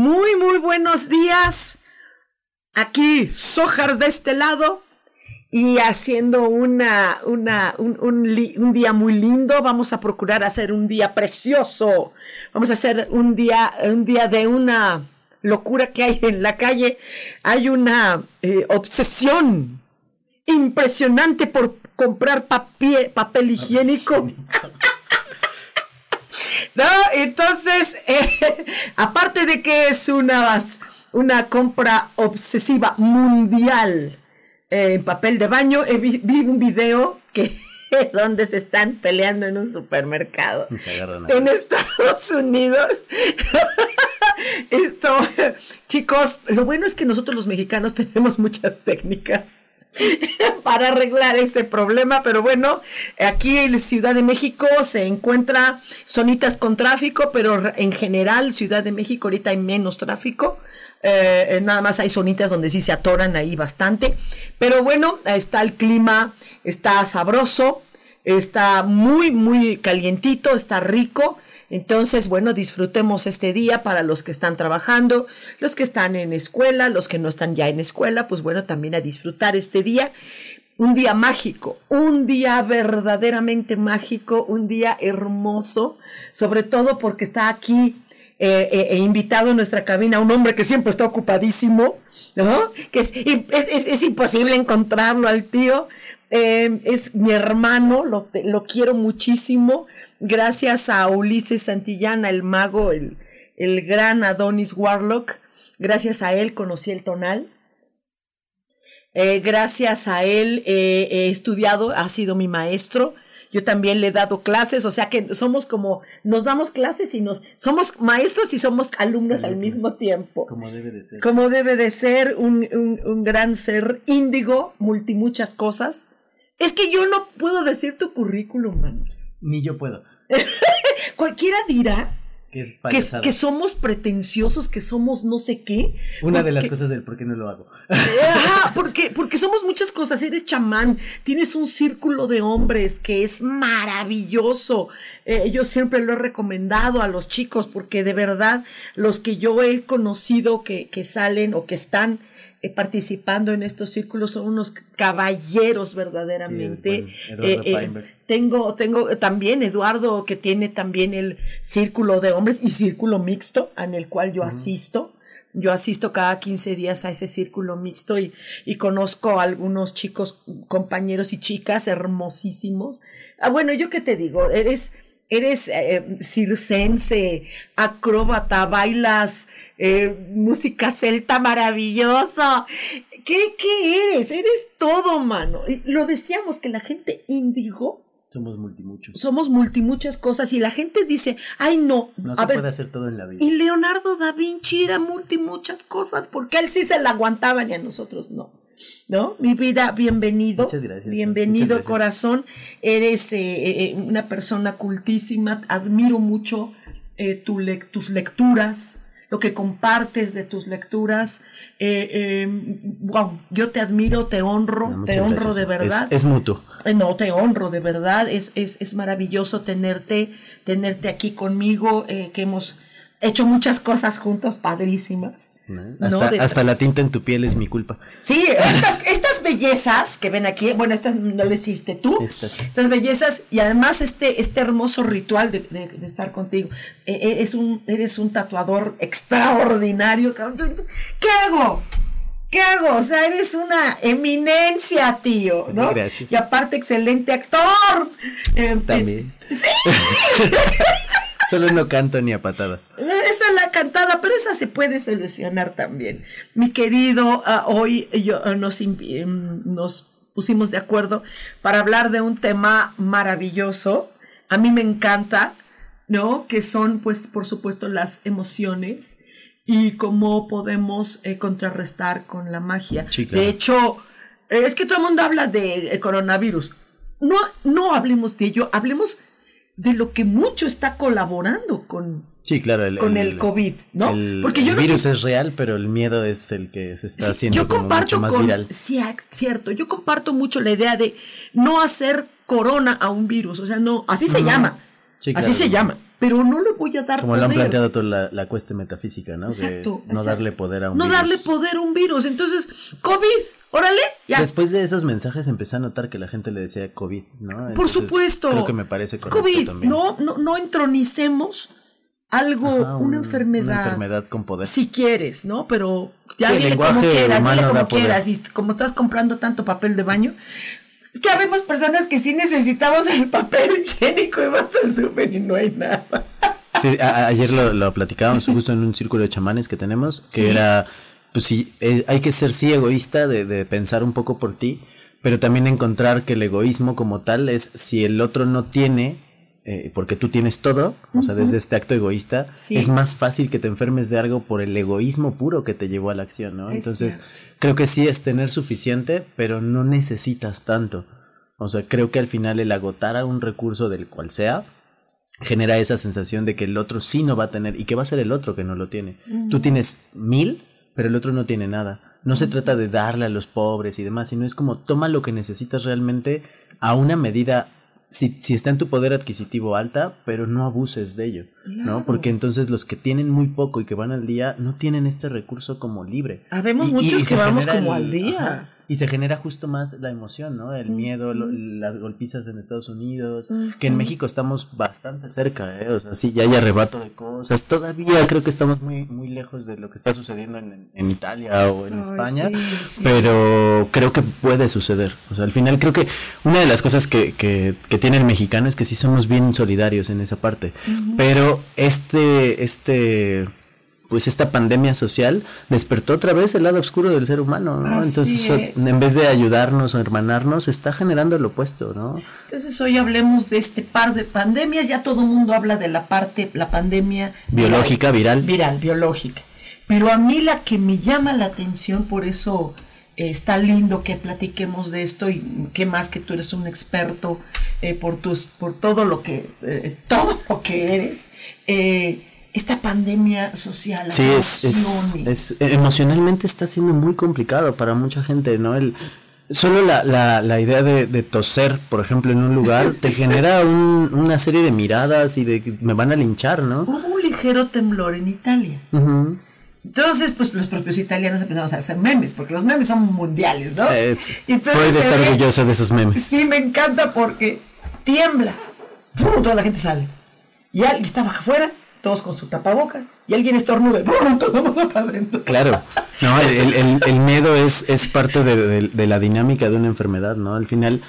Muy, muy buenos días. Aquí, Sojar de este lado y haciendo una, una, un, un, día muy lindo. Vamos a procurar hacer un día precioso. Vamos a hacer un día, un día de una locura que hay en la calle. Hay una eh, obsesión impresionante por comprar papel higiénico. ¿No? Entonces, eh, aparte de que es una, una compra obsesiva mundial eh, en papel de baño, vi, un video que donde se están peleando en un supermercado en Estados Unidos. Esto, chicos, lo bueno es que nosotros los mexicanos tenemos muchas técnicas para arreglar ese problema, pero bueno, aquí en Ciudad de México se encuentra zonitas con tráfico, pero en general Ciudad de México ahorita hay menos tráfico. Eh, eh, nada más hay zonitas donde sí se atoran ahí bastante. Pero bueno, está el clima, está sabroso, está muy, muy calientito, está rico. Entonces, bueno, disfrutemos este día para los que están trabajando, los que están en escuela, los que no están ya en escuela, pues bueno, también a disfrutar este día. Un día mágico, un día verdaderamente mágico, un día hermoso, sobre todo porque está aquí eh, eh, eh invitado en nuestra cabina un hombre que siempre está ocupadísimo, ¿no? Que es, es, es, imposible encontrarlo al tío. Eh, es mi hermano, lo, lo quiero muchísimo gracias a Ulises Santillana, el mago, el, el gran Adonis Warlock, gracias a él conocí el tonal. Eh, gracias a él he estudiado, ha sido mi maestro. Yo también le he dado clases, o sea que somos como, nos damos clases y nos, somos maestros y somos alumnos al mismo tiempo. Como debe de ser. Como debe de ser un, un, un gran ser índigo, multimuchas cosas. Es que yo no puedo decir tu currículum, man. Ni yo puedo. Cualquiera dirá que, que, somos pretenciosos, que somos no sé qué. Una de las cosas del por qué no lo hago. Ajá, porque, porque somos muchas cosas. Eres chamán, tienes un círculo de hombres que es maravilloso. Eh, yo siempre lo he recomendado a los chicos porque de verdad los que yo he conocido que, que salen o que están eh, participando en estos círculos son unos caballeros verdaderamente. Eh, eh, tengo, tengo también Eduardo que tiene también el círculo de hombres y círculo mixto en el cual yo asisto. Yo asisto cada 15 días a ese círculo mixto y, y conozco a algunos chicos, compañeros y chicas hermosísimos. Ah, bueno, yo qué te digo, eres, eres eh, circense, acróbata, bailas eh, música celta maravilloso. ¿Qué, ¿Qué eres? Eres todo, mano. Y lo decíamos que la gente índigo. Somos multimuchos. Somos multimuchas cosas y la gente dice, ay no. No se puede hacer todo en la vida. Y Leonardo da Vinci era multimuchas cosas porque él sí se la aguantaban y a nosotros no. ¿no? Mi vida, bienvenido. Muchas gracias. Bienvenido, corazón. Eres eh, eh, una persona cultísima. Admiro mucho tu tus lecturas, lo que compartes de tus lecturas. Eh, wow, yo te admiro, te honro, te honro de verdad. Es, mutuo. no, te honro de verdad. Es, es, es, maravilloso tenerte, tenerte aquí conmigo, que hemos hecho muchas cosas juntos padrísimas. ¿no? No, Hasta, la tinta en tu piel es mi culpa. Sí, estas, estas bellezas que ven aquí, bueno, estas no le hiciste tú, Estas sí. estas bellezas y además este, este hermoso ritual de, de- de estar contigo. Eh, eh, es un, eres un tatuador extraordinario. ¿Qué hago? ¿Qué hago? O sea, eres una eminencia, tío, ¿no? Gracias. Y aparte, excelente actor. Eh, eh, También. Solo no canto ni a patadas. Esa es la cantada, pero esa se puede solucionar también. Mi querido, ah, hoy yo, ah, nos, em, nos pusimos de acuerdo para hablar de un tema maravilloso. A mí me encanta, ¿no? Que son, pues, por supuesto, las emociones y cómo podemos eh, contrarrestar con la magia. Sí, claro. De hecho, es que todo el mundo habla de eh, coronavirus. No, no hablemos de ello, hablemos de lo que mucho está colaborando con, Sí, claro. El, con el COVID, ¿no? El, Porque yo el no virus es real, pero el miedo es el que se está Sí, haciendo yo como comparto mucho más con, viral. sí, ah, cierto, yo comparto mucho la idea de no hacer corona a un virus, o sea, no, así se llama, Sí, así claro. se llama, pero no le voy a dar Como lo han poder. planteado toda la, la cuesta metafísica, ¿no? Exacto, no exacto. darle poder a un No virus. darle poder a un virus, entonces, COVID, órale, ya. Después de esos mensajes empecé a notar que la gente le decía COVID, ¿no? Por supuesto. Creo que me parece correcto COVID, también. no, no, no entronicemos algo, Ajá, una un- enfermedad. Una enfermedad con poder. Si quieres, ¿no? Pero ya Sí, dile como quieras, dile como poder. quieras. Y como estás comprando tanto papel de baño, es que habemos personas que sí necesitamos el papel higiénico y vas al súper y no hay nada. Sí, ayer lo, lo platicábamos justo en un círculo de chamanes que tenemos, que Sí. era, pues sí, eh, hay que ser sí egoísta de, de pensar un poco por ti, pero también encontrar que el egoísmo como tal es si el otro no tiene, eh, porque tú tienes todo, o sea, desde este acto egoísta, Sí. es más fácil que te enfermes de algo por el egoísmo puro que te llevó a la acción, ¿no? Es Entonces, cierto. creo que sí es tener suficiente, pero no necesitas tanto. O sea, creo que al final el agotar a un recurso del cual sea, genera esa sensación de que el otro sí no va a tener y que va a ser el otro que no lo tiene. Tú tienes mil, pero el otro no tiene nada. No se trata de darle a los pobres y demás, sino es como toma lo que necesitas realmente a una medida, si, si está en tu poder adquisitivo alta, pero no abuses de ello, ¿no? Porque entonces los que tienen muy poco y que van al día no tienen este recurso como libre. Habemos Y- y- muchos y que vamos como el- al día. ajá, y se genera justo más la emoción, ¿no? El miedo, lo- las golpizas en Estados Unidos, que en. México estamos bastante cerca, ¿eh? O sea, sí, ya hay arrebato de cosas. Todavía creo que estamos muy, muy lejos de lo que está sucediendo en, en Italia o en Ay, España. sí, sí. Pero creo que puede suceder. O sea, al final creo que una de las cosas que, que, que tiene el mexicano es que sí somos bien solidarios en esa parte. Pero este, este, pues esta pandemia social despertó otra vez el lado oscuro del ser humano, ¿no? Así Entonces, es. en vez de ayudarnos o hermanarnos, está generando lo opuesto, ¿no? Entonces hoy hablemos de este par de pandemias. Ya todo el mundo habla de la parte, la pandemia Biológica, viral. viral, biológica. Pero a mí la que me llama la atención, por eso eh, está lindo que platiquemos de esto y qué más que tú eres un experto eh, por tus, por todo lo que, eh, todo lo que eres. eh, esta pandemia social, las Sí, es, es, es- emocionalmente está siendo muy complicado para mucha gente, ¿no? El, solo la, la, la idea de, de toser, por ejemplo, en un lugar, te genera un- una serie de miradas y de me van a linchar, ¿no? Hubo un ligero temblor en Italia. Ujú. Entonces, pues los propios italianos empezamos a hacer memes, porque los memes son mundiales, ¿no? Es, entonces está ve- orgulloso de esos memes. Sí, me encanta porque tiembla. ¡Pum! Toda la gente sale. Y alguien está afuera, todos con su tapabocas, y alguien adentro. Claro, no, el, el- el miedo es, es parte de, de- de la dinámica de una enfermedad, ¿no? Al final,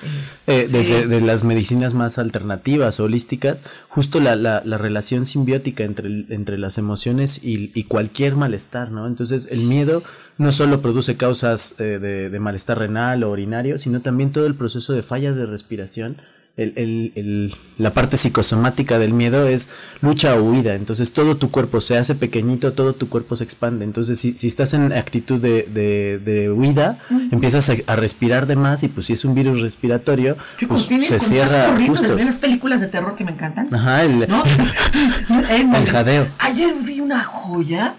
eh, sí. desde de las medicinas más alternativas, holísticas, justo la, la, la relación simbiótica entre, entre las emociones y, y cualquier malestar, ¿no? Entonces, el miedo no solo produce causas eh, de, de malestar renal o urinario, sino también todo el proceso de falla de respiración. El, el- el- la parte psicosomática del miedo es lucha o huida, entonces todo tu cuerpo se hace pequeñito, todo tu cuerpo se expande, entonces si, si estás en actitud de, de- de huida, empiezas a, a respirar de más y pues si es un virus respiratorio, pues, tienes, se estás cierra corriendo, justo. las películas de terror que me encantan. Ajá, el, ¿No? En- El jadeo. Ayer vi una joya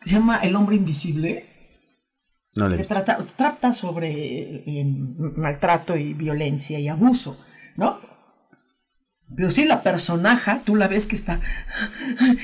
que se llama El hombre invisible. no le trata, trata sobre eh, maltrato y violencia y abuso, ¿no? Pero sí, la personaja, tú la ves que está.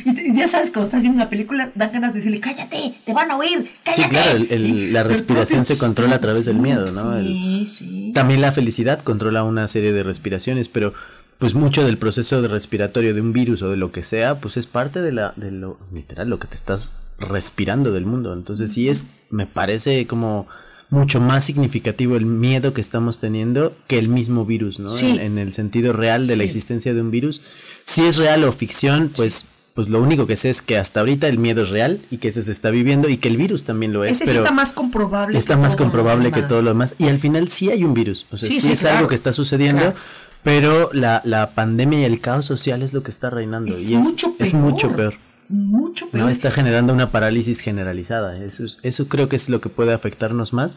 Y, ya sabes, cuando estás viendo una película, dan ganas de decirle, cállate, te van a oír, cállate. Sí, claro, la respiración se controla a través del miedo, ¿no? Sí, sí. También la felicidad controla una serie de respiraciones, pero pues mucho del proceso de respiratorio de un virus o de lo que sea, pues es parte de la, de lo, literal, lo que te estás respirando del mundo. Entonces sí es, me parece como mucho más significativo el miedo que estamos teniendo que el mismo virus, ¿no? En, el sentido real de la existencia de un virus. Si es real o ficción, pues pues lo único que sé es que hasta ahorita el miedo es real y que ese se está viviendo y que el virus también lo es. Ese pero está más comprobable. Está más comprobable que todo lo demás. Y al final sí hay un virus. O sea, sí, es algo que está sucediendo. Pero la, la, pandemia y el caos social es lo que está reinando. Es y mucho es, mucho peor mucho No, está generando una parálisis generalizada. Eso, eso creo que es lo que puede afectarnos más.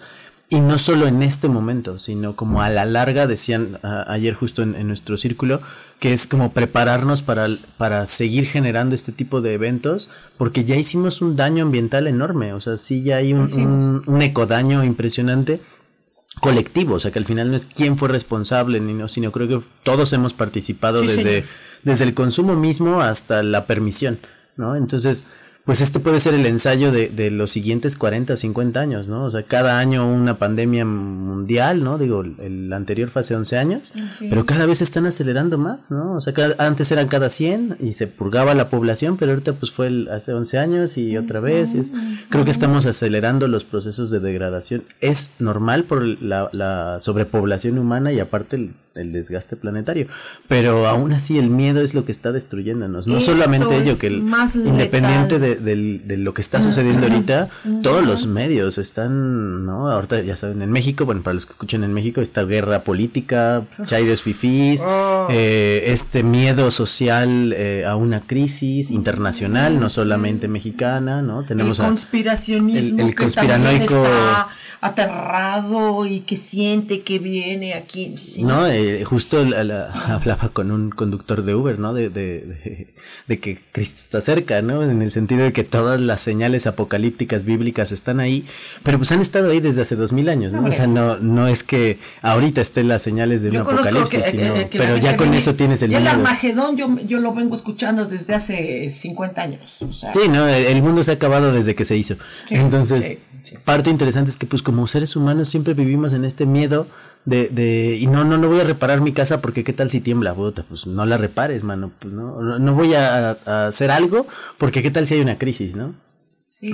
Y no solo en este momento, sino como a la larga, decían ayer justo en, nuestro círculo, que es como prepararnos para, para seguir generando este tipo de eventos, porque ya hicimos un daño ambiental enorme, o sea, sí ya hay un, un, ecodaño impresionante colectivo, o sea, que al final no es quién fue responsable, ni no, sino creo que todos hemos participado desde, desde el consumo mismo hasta la permisión. ¿No? Entonces, pues este puede ser el ensayo de, de, los siguientes 40 o 50 años, ¿no? O sea, cada año una pandemia mundial, ¿no? Digo, el anterior fue hace 11 años, pero cada vez están acelerando más, ¿no? O sea, antes eran cada 100 y se purgaba la población, pero ahorita pues fue hace 11 años y otra vez. Es, creo que estamos acelerando los procesos de degradación. Es normal por la, la sobrepoblación humana y aparte el el desgaste planetario. Pero aún así el miedo es lo que está destruyéndonos. No solamente ello, que el, independiente de, lo que está sucediendo ahorita, todos los medios están, ¿no? Ahorita ya saben, en México, bueno, para los que escuchan en México, esta guerra política, chaides fifís, oh. eh, este miedo social eh, a una crisis internacional, no solamente mexicana, ¿no? Tenemos el conspiracionismo el, conspiranoico aterrado y que siente que viene aquí. No, eh, justo hablaba con un conductor de Uber, ¿no? De, de, de, que Cristo está cerca, ¿no? En el sentido de que todas las señales apocalípticas bíblicas están ahí, pero pues han estado ahí desde hace dos mil años, ¿no? O sea, no, no es que ahorita estén las señales de un apocalipsis, eh, pero ya con eso tienes el el Armagedón yo, yo lo vengo escuchando desde hace 50 años. Sí, no, el, mundo se ha acabado desde que se hizo. Entonces, parte interesante es que pues como seres humanos siempre vivimos en este miedo de, de, y no, no, no voy a reparar mi casa porque qué tal si tiembla, bota, pues no la repares, mano, pues no, no voy a, hacer algo porque qué tal si hay una crisis, ¿no?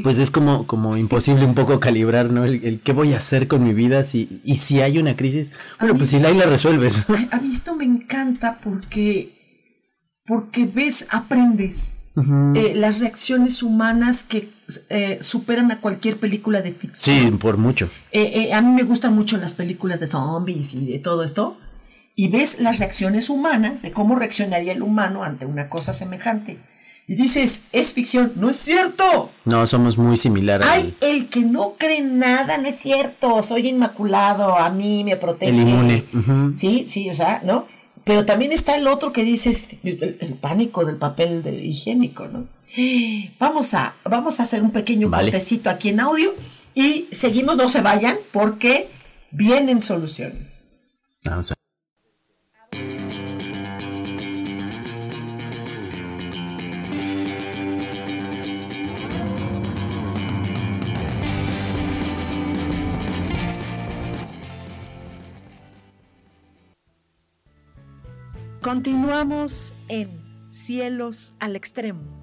Pues es como, como imposible un poco calibrar, ¿no? El, qué voy a hacer con mi vida si, y si hay una crisis, bueno, pues si la, la resuelves. A, mí esto me encanta porque, porque ves, aprendes. Eh, las reacciones humanas que eh, superan a cualquier película de ficción. Sí, por mucho. Eh, a mí me gustan mucho las películas de zombies y de todo esto. Y ves las reacciones humanas, de cómo reaccionaría el humano ante una cosa semejante. Y dices, es ficción, no es cierto. No, somos muy similares. Hay el que no cree nada, no es cierto, soy inmaculado, a mí me protege. El inmune. Sí, sí, o sea, ¿no? Pero también está el otro que dice el, pánico del papel higiénico, ¿no? Vamos a, vamos a hacer un pequeño vale. aquí en audio y seguimos, no se vayan porque vienen soluciones. Vamos a Continuamos en Cielos al Extremo.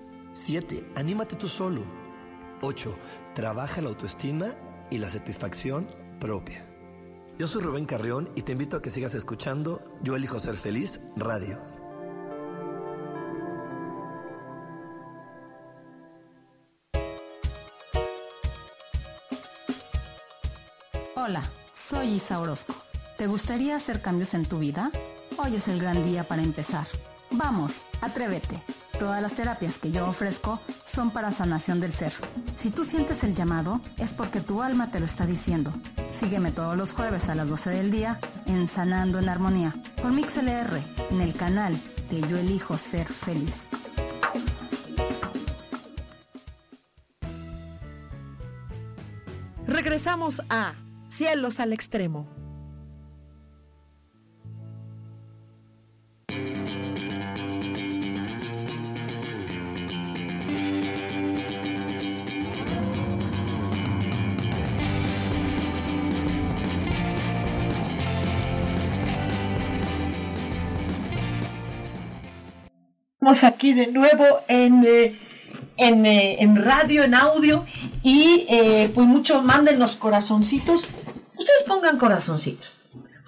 7. Anímate tú solo. 8. Trabaja la autoestima y la satisfacción propia. Yo soy Rubén Carrión y te invito a que sigas escuchando Yo elijo ser feliz radio. Hola, soy Isa Orozco. ¿Te gustaría hacer cambios en tu vida? Hoy es el gran día para empezar. Vamos, atrévete. Todas las terapias que yo ofrezco son para sanación del ser. Si tú sientes el llamado, es porque tu alma te lo está diciendo. Sígueme todos los jueves a las 12 del día en Sanando en Armonía por MixLR en el canal de Yo Elijo Ser Feliz. Regresamos a Cielos al Extremo. Aquí de nuevo en, eh, en, eh, en radio, en audio y eh, pues mucho manden los corazoncitos. Ustedes pongan corazoncitos.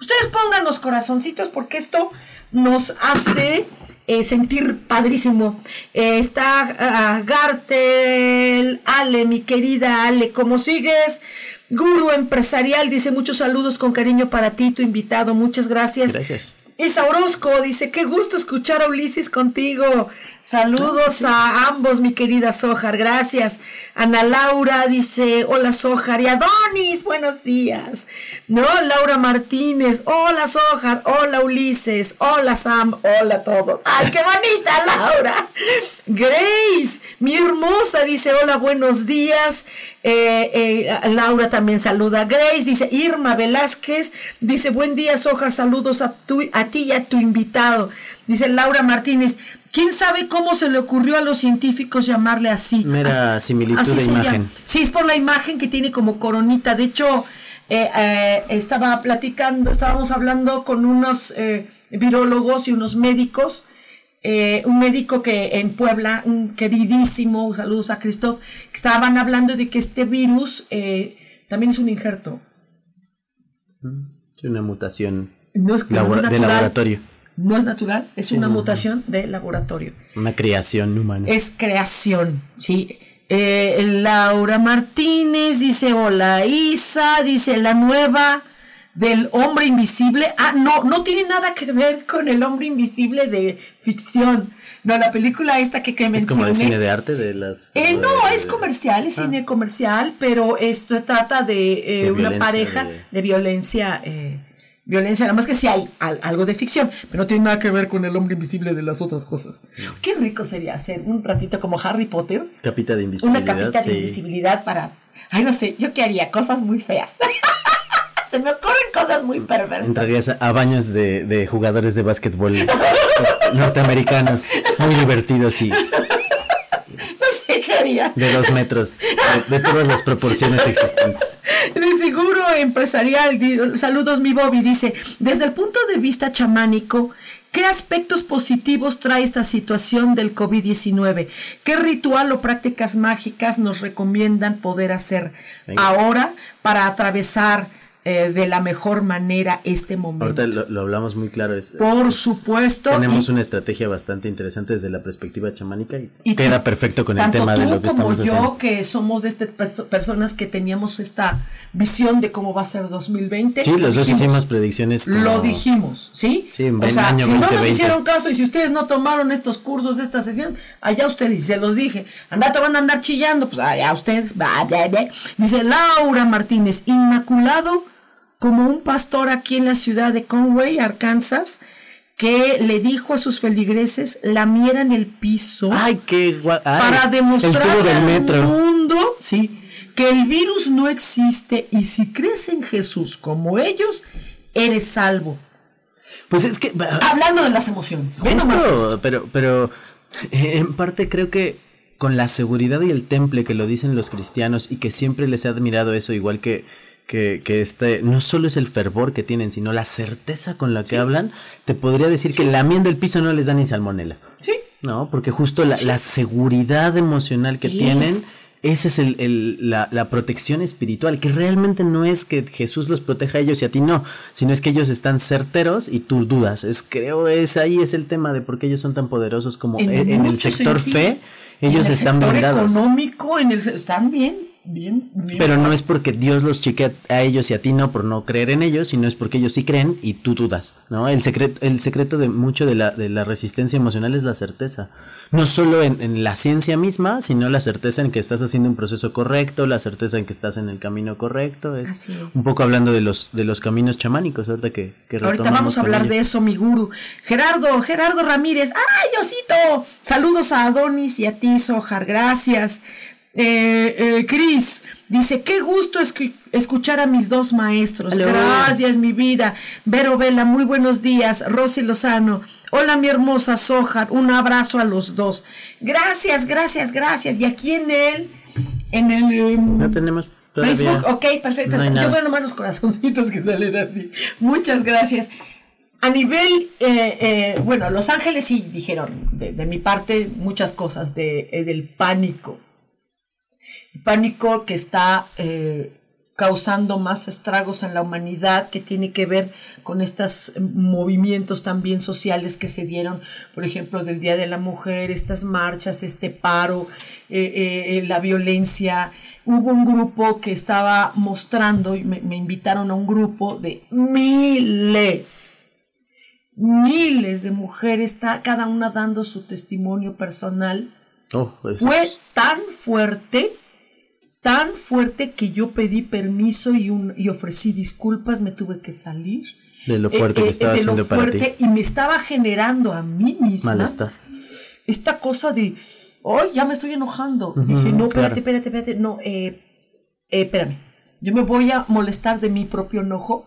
Ustedes pongan los corazoncitos porque esto nos hace eh, sentir padrísimo. Está ah, Gartel, Ale, mi querida Ale, ¿cómo sigues? Guru Empresarial dice muchos saludos con cariño para ti, tu invitado. Muchas gracias. Gracias. Isa Orozco dice, qué gusto escuchar a Ulises contigo. Saludos a ambos, mi querida Sojar, gracias. Ana Laura dice, hola Sojar. Y Adonis, buenos días. No, Laura Martínez, hola Sojar, hola Ulises, hola Sam, hola a todos. ¡Ay, qué bonita Laura! Grace, mi hermosa, dice, hola, buenos días. Eh, eh, Laura también saluda a Grace, dice Irma Velázquez, dice, buen día Sojar, saludos a, tu, a ti y a tu invitado. Dice Laura Martínez, ¿quién sabe cómo se le ocurrió a los científicos llamarle así? Mera Así- similitud así de imagen. llama. Sí, es por la imagen que tiene como coronita. De hecho, eh, eh, estaba platicando, estábamos hablando con unos eh, virólogos y unos médicos. eh, un médico que en Puebla, un queridísimo, saludos a Christoph, que estaban hablando de que este virus eh, también es un injerto. Es una mutación No es, no labora- es de laboratorio, No es natural, es una mutación de laboratorio. una creación humana. Es creación, sí. Eh, Laura Martínez dice, hola Isa, dice la nueva del hombre invisible. Ah, no, no tiene nada que ver con el hombre invisible de ficción. No, la película esta que, que es como mencioné. el cine de arte de las... Eh, no, de- es comercial, es Ah. cine comercial, pero esto trata de, eh, De una pareja de, de- violencia, eh, violencia, nada más que sí hay al- algo de ficción, pero no tiene nada que ver con el hombre invisible de las otras cosas. Qué rico sería hacer un ratito como Harry Potter, Capita de invisibilidad. una capita de invisibilidad para, ay no sé, yo qué haría, cosas muy feas. Se me ocurren cosas muy perversas. Entrarías a, a baños de, de jugadores de básquetbol norteamericanos, muy divertidos y De dos metros, de, de todas las proporciones existentes. De seguro empresarial, saludos mi Bobby, dice, desde el punto de vista chamánico, ¿qué aspectos positivos trae esta situación del COVID-19? ¿Qué ritual o prácticas mágicas nos recomiendan poder hacer Venga. ahora para atravesar eh, de la mejor manera este momento? Ahorita lo, lo hablamos muy claro. es- Por es- supuesto, Tenemos y- una estrategia bastante interesante desde la perspectiva chamánica y, Y queda perfecto con el tema de lo que como estamos yo, haciendo. que somos de perso- personas que teníamos esta visión de cómo va a ser 2020. Sí, los dos hicimos predicciones. como- Lo dijimos, ¿sí? Sí, en o sea, año si no nos 2020. hicieron caso y si ustedes no tomaron estos cursos de esta sesión, allá ustedes, y se los dije, andate, van a andar chillando, pues allá ustedes, va, va, va. Dice Laura Martínez, Inmaculado, como un pastor aquí en la ciudad de Conway, Arkansas, que le dijo a sus feligreses lamieran el piso Ay, qué ay, para demostrar al metro. mundo sí, que el virus no existe y si crees en Jesús como ellos, eres salvo. Pues es que Hablando de las emociones. Justo, nomás esto. pero, pero eh, en parte creo que con la seguridad y el temple que lo dicen los cristianos y que siempre les he admirado eso, igual que, que, que este, no solo es el fervor que tienen, sino la certeza con la que hablan, te podría decir que lamiendo el piso no les da ni salmonela. Sí. No, porque justo la, la seguridad emocional que tienen, esa es el, el- la, la protección espiritual, que realmente no es que Jesús los proteja a ellos y a ti no, sino es que ellos están certeros y tú dudas. Es, creo es ahí es el tema de por qué ellos son tan poderosos como en, en el sector sentido. fe, ellos en el están sector blindados. económico, en el se- están bien, bien, bien. Pero no es porque Dios los chique a, ellos y a ti no por no creer en ellos, sino es porque ellos sí creen y tú dudas, ¿no? El secreto, el secreto de mucho de la, de la resistencia emocional es la certeza. No solo en, en la ciencia misma, sino la certeza en que estás haciendo un proceso correcto, la certeza en que estás en el camino correcto. Es, Así es. un poco hablando de los, de los caminos chamánicos, ahorita que, que Ahorita vamos a hablar de eso, mi guru. Gerardo, Gerardo Ramírez. ¡Ay, Osito! Saludos a Adonis y a ti, Sojar. Gracias. Eh, eh, Cris dice, qué gusto escu- escuchar a mis dos maestros. Gracias, mi vida. Vero Vela, muy buenos días. Rosy Lozano. Hola, mi hermosa Sojar. Un abrazo a los dos. Gracias, gracias, gracias. Y aquí en el, en el, em, No tenemos todavía. Facebook, ok, perfecto. No Yo veo nomás los corazoncitos que salen así. Muchas gracias. A nivel, eh, eh, bueno, Los Ángeles sí dijeron de, de mi parte muchas cosas de, eh, del pánico. Pánico que está eh, causando más estragos en la humanidad, que tiene que ver con estos movimientos también sociales que se dieron, por ejemplo, del Día de la Mujer, estas marchas, este paro, eh, eh, la violencia. Hubo un grupo que estaba mostrando, y me, me invitaron a un grupo de miles, miles de mujeres, está cada una dando su testimonio personal Oh, fue tan fuerte, tan fuerte que yo pedí permiso y, un- y ofrecí disculpas, me tuve que salir. de lo fuerte Eh, que eh, estaba de lo haciendo para ti. fuerte, Y me estaba generando a mí misma Malestar. esta cosa de, ¡ay, ya me estoy enojando! Dije, no, claro. espérate, espérate, espérate, no, eh, eh, espérame. Yo me voy a molestar de mi propio enojo.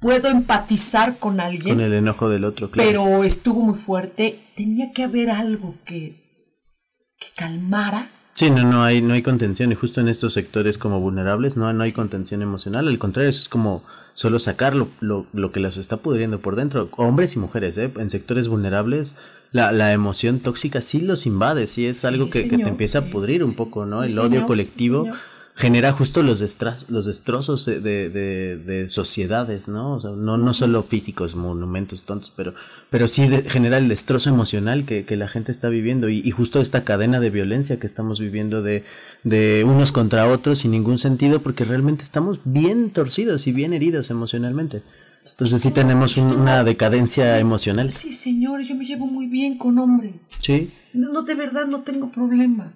Puedo empatizar con alguien Con el enojo del otro, claro. pero estuvo muy fuerte. Tenía que haber algo que, que calmara. Sí, no, no hay, no hay contención y justo en estos sectores como vulnerables no, no hay contención emocional, al contrario, eso es como solo sacar lo, lo, lo que las está pudriendo por dentro, hombres y mujeres, ¿eh? en sectores vulnerables la, la emoción tóxica sí los invade, sí es algo Sí, que, que te empieza a pudrir un poco, ¿no? Sí, El odio colectivo sí. Genera justo los, los destrozos de, de, de- de sociedades, ¿no? O sea, no, no solo físicos, monumentos tontos, pero, pero sí de- genera el destrozo emocional que, que la gente está viviendo y, y justo esta cadena de violencia que estamos viviendo de, de unos contra otros sin ningún sentido porque realmente estamos bien torcidos y bien heridos emocionalmente. Entonces sí tenemos un- una decadencia emocional. Sí, señor, yo me llevo muy bien con hombres. Sí. No, de verdad no tengo problema.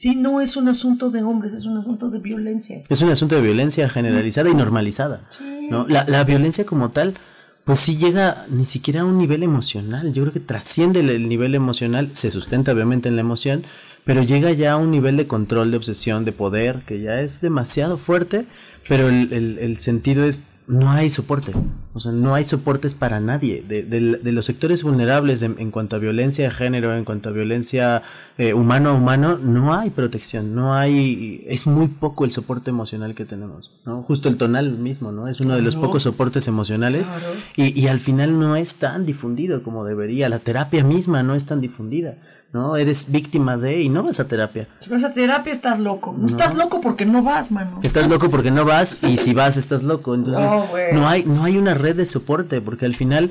Sí, no es un asunto de hombres, es un asunto de violencia. Es un asunto de violencia generalizada y normalizada. ¿no? La, la violencia como tal, pues sí llega ni siquiera a un nivel emocional. Yo creo que trasciende el, el nivel emocional, se sustenta obviamente en la emoción, pero llega ya a un nivel de control, de obsesión, de poder, que ya es demasiado fuerte, pero el, el- el sentido es, no hay soporte. O sea, no hay soportes para nadie. De, de- de los sectores vulnerables en, en cuanto a violencia de género, en cuanto a violencia eh, humano a humano, no hay protección, no hay, es muy poco el soporte emocional que tenemos, ¿no? Justo el tonal mismo, ¿no? Es uno de los pocos soportes emocionales Claro. y, y al final no es tan difundido como debería. La terapia misma no es tan difundida, ¿no? Eres víctima de y no vas a terapia. Si vas a terapia estás loco. No, estás loco porque no vas, mano. Estás loco porque no vas y si vas estás loco. Entonces Oh, no hay no hay una red de soporte porque al final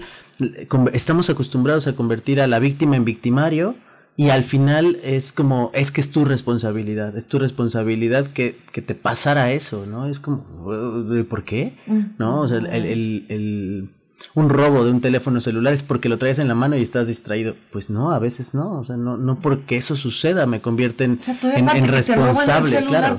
estamos acostumbrados a convertir a la víctima en victimario y al final es como es que es tu responsabilidad, es tu responsabilidad que, que te pasara eso, ¿no? Es como "Eh, ¿por qué? ¿No? O sea, el, el- el- un robo de un teléfono celular es porque lo traes en la mano y estás distraído. Pues no, a veces no, o sea, no, no porque eso suceda me convierte en, en, responsable, claro.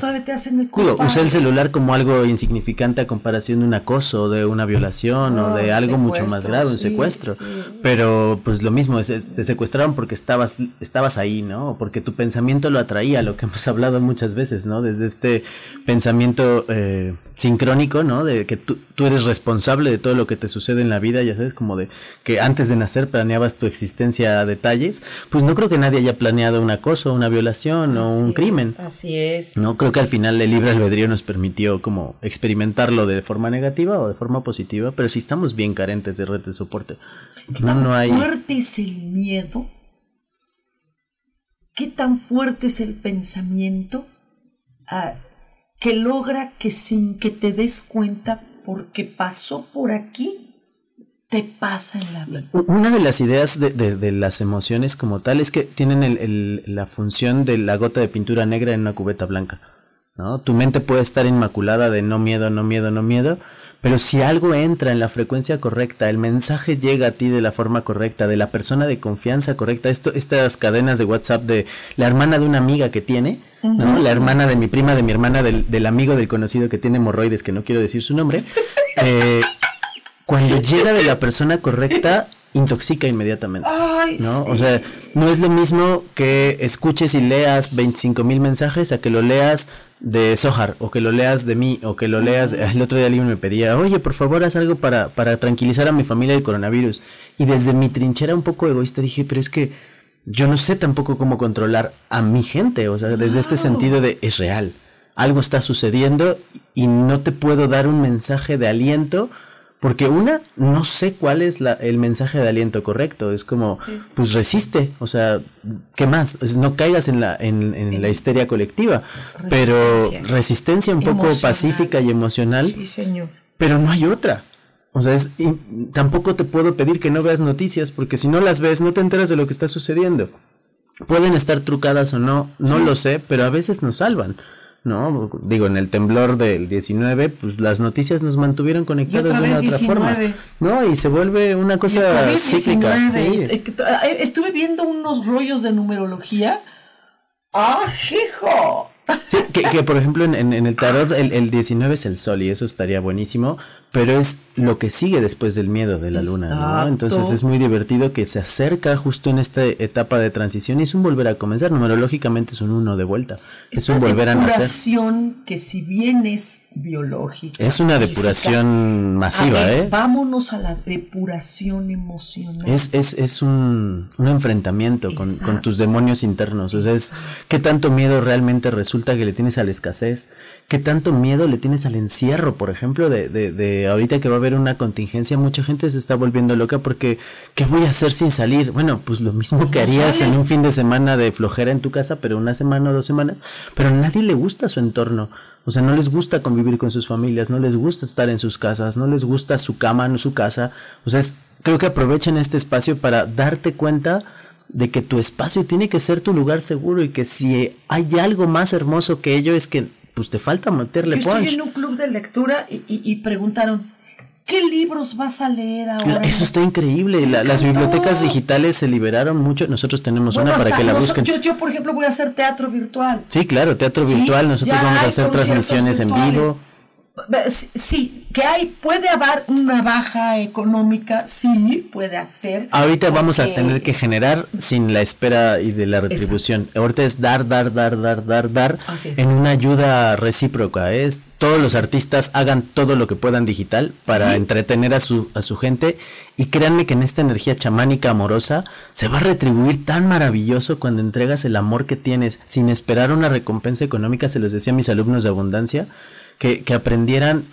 usé el celular como algo insignificante a comparación de un acoso, de una violación o de algo mucho más grave, un secuestro. Pero pues lo mismo, te secuestraron porque estabas, estabas ahí, ¿no? Porque tu pensamiento lo atraía, lo que hemos hablado muchas veces, ¿no? Desde este pensamiento eh, sincrónico, ¿no? De que tú, tú eres responsable de todo lo que te sucede en la vida, ya sabes, como de que antes de nacer planeabas tu existencia a detalles, pues no creo que nadie haya planeado un acoso, una violación o un crimen. así es. No creo que al final el libre albedrío nos permitió como experimentarlo de forma negativa o de forma positiva, pero sí estamos bien carentes de red de soporte. ¿Qué tan fuerte es el miedo? ¿Qué tan fuerte es el pensamiento ah, que logra que sin que te des cuenta, porque pasó por aquí, te pasa en la vida? Una de las ideas de, las emociones como tal es que tienen la función de la gota de pintura negra en una cubeta blanca. ¿no? Tu mente puede estar inmaculada de no miedo, no miedo, no miedo, pero si algo entra en la frecuencia correcta, el mensaje llega a ti de la forma correcta, de la persona de confianza correcta, esto, estas cadenas de WhatsApp de la hermana de una amiga que tiene, ¿no? La hermana de mi prima, de mi hermana, del, del, amigo del conocido que tiene hemorroides, que no quiero decir su nombre, eh, cuando llega de la persona correcta, intoxica inmediatamente. ¿no? O sea, no es lo mismo que escuches y leas 25 mil mensajes a que lo leas de Sohar, o que lo leas de mí, o que lo leas. El otro día alguien me pedía, oye, por favor, haz algo para, para tranquilizar a mi familia del coronavirus. Y desde mi trinchera un poco egoísta dije, pero es que yo no sé tampoco cómo controlar a mi gente. O sea, desde este sentido de es real. Algo está sucediendo y no te puedo dar un mensaje de aliento porque una, no sé cuál es la, el mensaje de aliento correcto. Es como, pues resiste. O sea, ¿qué más? no caigas en la, en, en la histeria colectiva. Pero resistencia un poco pacífica y emocional. Sí, señor. Pero no hay otra. O sea, es, tampoco te puedo pedir que no veas noticias, porque si no las ves, no te enteras de lo que está sucediendo. Pueden estar trucadas o no, no lo sé, pero a veces nos salvan. ¿No? Digo, en el temblor del 19, pues las noticias nos mantuvieron conectados de una otra forma, ¿no? Y se vuelve una cosa cíclica. Eh, estuve viendo unos rollos de numerología. ¡Ah, hijo! Sí, que, por ejemplo en, el tarot el, el, 19 es el sol y eso estaría buenísimo, pero es lo que sigue después del miedo de la luna, ¿no? Entonces es muy divertido que se acerca justo en esta etapa de transición y es un volver a comenzar, numerológicamente es un uno de vuelta, es un volver a nacer. depuración que si bien es biológica. Es una depuración masiva, ¿eh? Vámonos a la depuración emocional. Es, es, es un, un enfrentamiento con, con, tus demonios internos, o sea, es qué tanto miedo realmente resulta que le tienes a la escasez, qué tanto miedo le tienes al encierro, por ejemplo, de, de, de ahorita que va a haber una contingencia, mucha gente se está volviendo loca porque ¿qué voy a hacer sin salir? Bueno, pues lo mismo que harías en un fin de semana de flojera en tu casa, pero una semana o dos semanas, pero a nadie le gusta su entorno. O sea, no les gusta convivir con sus familias, no les gusta estar en sus casas, no les gusta su cama, no su casa. O sea, creo que aprovechen este espacio para darte cuenta de que tu espacio tiene que ser tu lugar seguro y que si hay algo más hermoso que ello es que pues te falta meterle Yo Estoy en un club de lectura y, preguntaron, ¿qué libros vas a leer ahora? Eso está increíble. las bibliotecas digitales se liberaron mucho. Nosotros tenemos una para que la busquen. Yo, por ejemplo, voy a hacer teatro virtual. Sí, claro, teatro virtual. Nosotros vamos a hacer transmisiones en vivo. Sí, que hay, puede haber una baja económica, sí, puede hacer. Ahorita vamos a tener que generar sin la espera y de la retribución. Ahorita es dar, dar, dar, dar, dar, dar en una ayuda recíproca. Es todos los artistas hagan todo lo que puedan digital para entretener a su, a su gente y créanme que en esta energía chamánica amorosa se va a retribuir tan maravilloso cuando entregas el amor que tienes sin esperar una recompensa económica, se los decía a mis alumnos de abundancia que, que aprendieran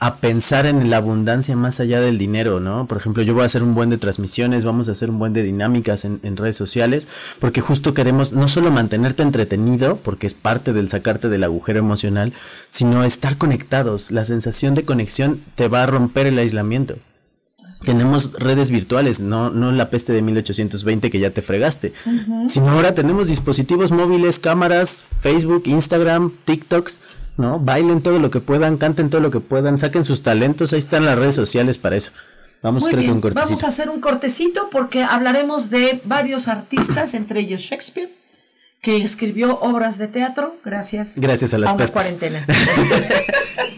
a pensar en la abundancia más allá del dinero, ¿no? Por ejemplo, yo voy a hacer un buen de transmisiones, vamos a hacer un buen de dinámicas en, en, redes sociales, porque justo queremos no solo mantenerte entretenido, porque es parte del sacarte del agujero emocional, sino estar conectados. La sensación de conexión te va a romper el aislamiento. Tenemos redes virtuales, no, no la peste de 1820 que ya te fregaste, sino ahora tenemos dispositivos móviles, cámaras, Facebook, Instagram, TikToks, ¿no? Bailen todo lo que puedan, canten todo lo que puedan, saquen sus talentos, ahí están las redes sociales para eso. Vamos, Muy creo que bien, un cortecito. Vamos a hacer un cortecito porque hablaremos de varios artistas, entre ellos Shakespeare, que escribió obras de teatro gracias, Gracias a las una pestes. cuarentena.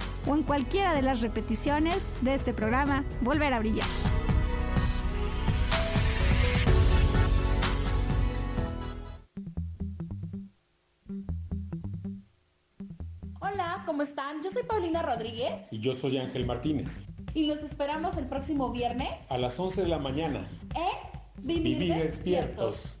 o en cualquiera de las repeticiones de este programa Volver a Brillar. Hola, ¿cómo están? Yo soy Paulina Rodríguez Y yo soy Ángel Martínez. y los esperamos el próximo viernes A las 11 de la mañana. en Vivir, Vivir despiertos.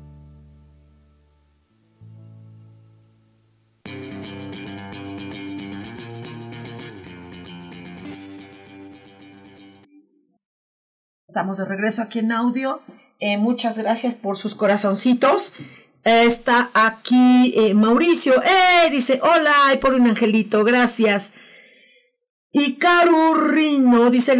Estamos de regreso aquí en audio. Eh, muchas gracias por sus corazoncitos. Está aquí eh, Mauricio. ¡Eh! Dice, hola, y por un angelito, gracias. Y Rino, dice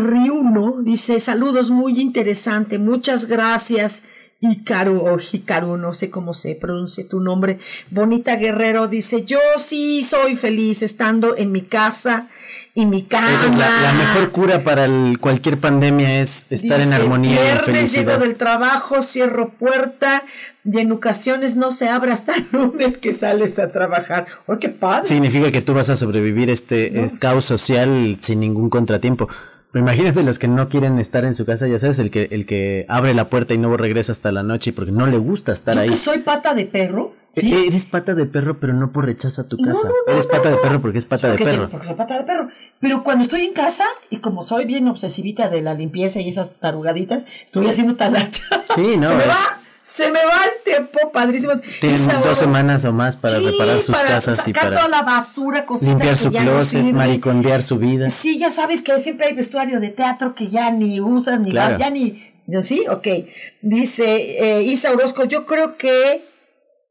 Riuno, dice saludos muy interesante, muchas gracias. Y Caru, o Hikaru, no sé cómo se pronuncia tu nombre. Bonita Guerrero dice, yo sí soy feliz estando en mi casa y mi cama. Esa es la, la mejor cura para el- cualquier pandemia es estar en Dice, armonía y en Viernes felicidad. llego del trabajo, cierro puerta y en ocasiones no se abre hasta el lunes que sales a trabajar. ¡Oh, qué padre! Significa que tú vas a sobrevivir este es caos social sin ningún contratiempo. Pero imagínate los que no quieren estar en su casa, ya sabes, el que, el que abre la puerta y no regresa hasta la noche porque no le gusta estar Yo ahí. que soy pata de perro. ¿sí? E- Eres pata de perro, pero no por rechazo a tu casa. no, no, Eres no, pata de perro porque es pata de te- perro. porque soy pata de perro. Pero cuando estoy en casa, y como soy bien obsesivita de la limpieza y esas tarugaditas, estoy haciendo talacha. Sí, no, se me es- va, se me va el tiempo, padrísimo. Tienen Y dos semanas o más para Sí, reparar sus para casas y sacar para toda la basura, cositas limpiar que su ya no closet, maricondear su vida. Sí, ya sabes que siempre hay vestuario de teatro que ya ni usas, ni Claro. va- ya ni... ¿Sí? Ok. Dice eh, Isa Orozco, yo creo que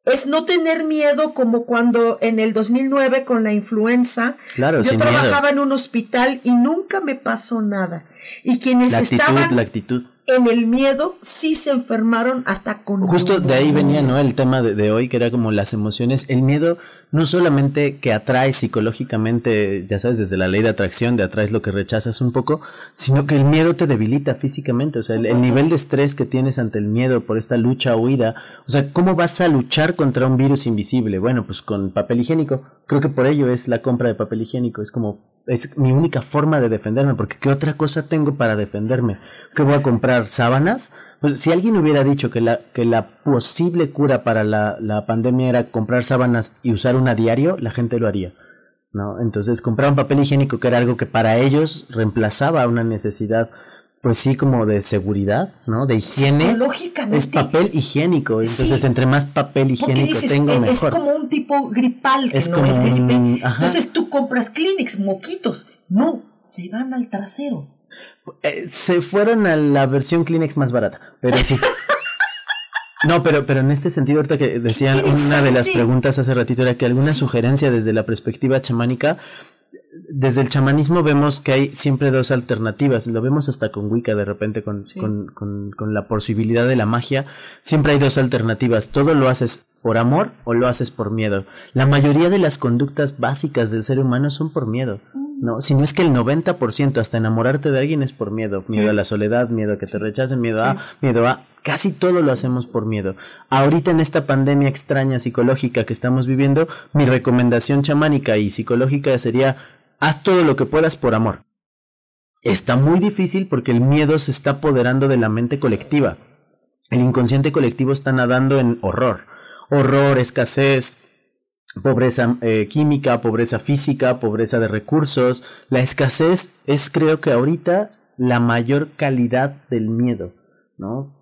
es no tener miedo como cuando en el 2009 con la influenza, Claro, yo trabajaba miedo. en un hospital y nunca me pasó nada. Y quienes La actitud, estaban la actitud. En el miedo sí se enfermaron hasta con... Justo de ahí venía, ¿no? El tema de, de, hoy, que era como las emociones. El miedo no solamente que atrae psicológicamente, ya sabes, desde la ley de atracción, de atraes lo que rechazas un poco, sino que el miedo te debilita físicamente. O sea, el, el nivel de estrés que tienes ante el miedo por esta lucha o huida. O sea, ¿cómo vas a luchar contra un virus invisible? Bueno, pues con papel higiénico. Creo que por ello es la compra de papel higiénico. Es como es mi única forma de defenderme, porque ¿qué otra cosa tengo para defenderme? ¿Qué voy a comprar? ¿Sábanas? Pues si alguien hubiera dicho que la, que la posible cura para la, la pandemia era comprar sábanas y usar una diario, la gente lo haría. ¿no? Entonces compraban papel higiénico, que era algo que para ellos reemplazaba una necesidad pues sí, como de seguridad, ¿no? De higiene. Es papel higiénico. Entonces, entre más papel higiénico tengo, es, mejor. Es como un tipo gripal, que es no como es gripe. Un, Entonces, tú compras Kleenex, moquitos. No, se van al trasero. Eh, se fueron a la versión Kleenex más barata, pero sí. No, pero, pero en este sentido, ahorita que decían, una de las preguntas hace ratito era que alguna sí. sugerencia desde la perspectiva chamánica, desde el chamanismo vemos que hay siempre dos alternativas, lo vemos hasta con Wicca de repente, con, sí. con, con, con, la posibilidad de la magia, siempre hay dos alternativas, todo lo haces por amor o lo haces por miedo. La mayoría de las conductas básicas del ser humano son por miedo. No, si no es que el 90% hasta enamorarte de alguien es por miedo, miedo a la soledad, miedo a que te rechacen, miedo a, miedo a, casi todo lo hacemos por miedo. Ahorita en esta pandemia extraña psicológica que estamos viviendo, mi recomendación chamánica y psicológica sería haz todo lo que puedas por amor. Está muy difícil porque el miedo se está apoderando de la mente colectiva. El inconsciente colectivo está nadando en horror. Horror, escasez, pobreza eh, química, pobreza física, pobreza de recursos. La escasez es creo que ahorita la mayor calidad del miedo. ¿no?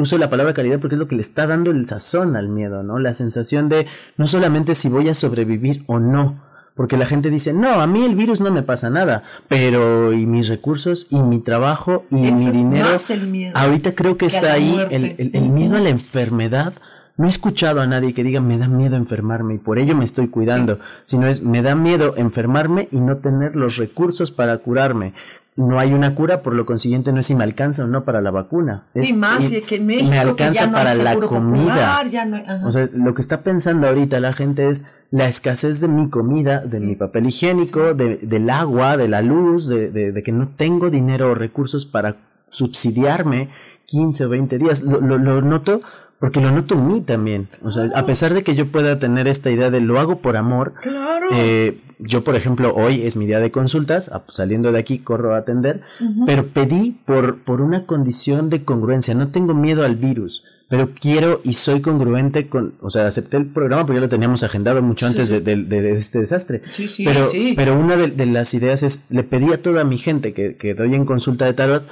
Uso la palabra calidad porque es lo que le está dando el sazón al miedo, ¿no? La sensación de no solamente si voy a sobrevivir o no, porque la gente dice, no, a mí el virus no me pasa nada, pero y mis recursos y mi trabajo y Eso mi dinero. más el miedo Ahorita creo que está ahí el- el miedo a la enfermedad. No he escuchado a nadie que diga me da miedo enfermarme y por ello me estoy cuidando, sino es me da miedo enfermarme y no tener los recursos para curarme. No hay una cura, por lo consiguiente no es si me alcanza o no para la vacuna. Es, y más y- y que en México me alcanza ya no para la comida. popular, ya no. O sea, lo que está pensando ahorita la gente es la escasez de mi comida, de mi papel higiénico, de, del agua, de la luz, de, de, de que no tengo dinero o recursos para subsidiarme 15 o 20 días. Lo, lo, lo noto porque lo noto en mí también. O sea, a pesar de que yo pueda tener esta idea de lo hago por amor, Claro. eh, yo, por ejemplo, hoy es mi día de consultas, saliendo de aquí corro a atender, pero pedí por, por una condición de congruencia. No tengo miedo al virus, pero quiero y soy congruente con, o sea, acepté el programa porque ya lo teníamos agendado mucho antes de, de- de- de este desastre. Sí, sí, pero, sí. pero una de, de las ideas es, le pedí a toda mi gente que, que doy en consulta de tarot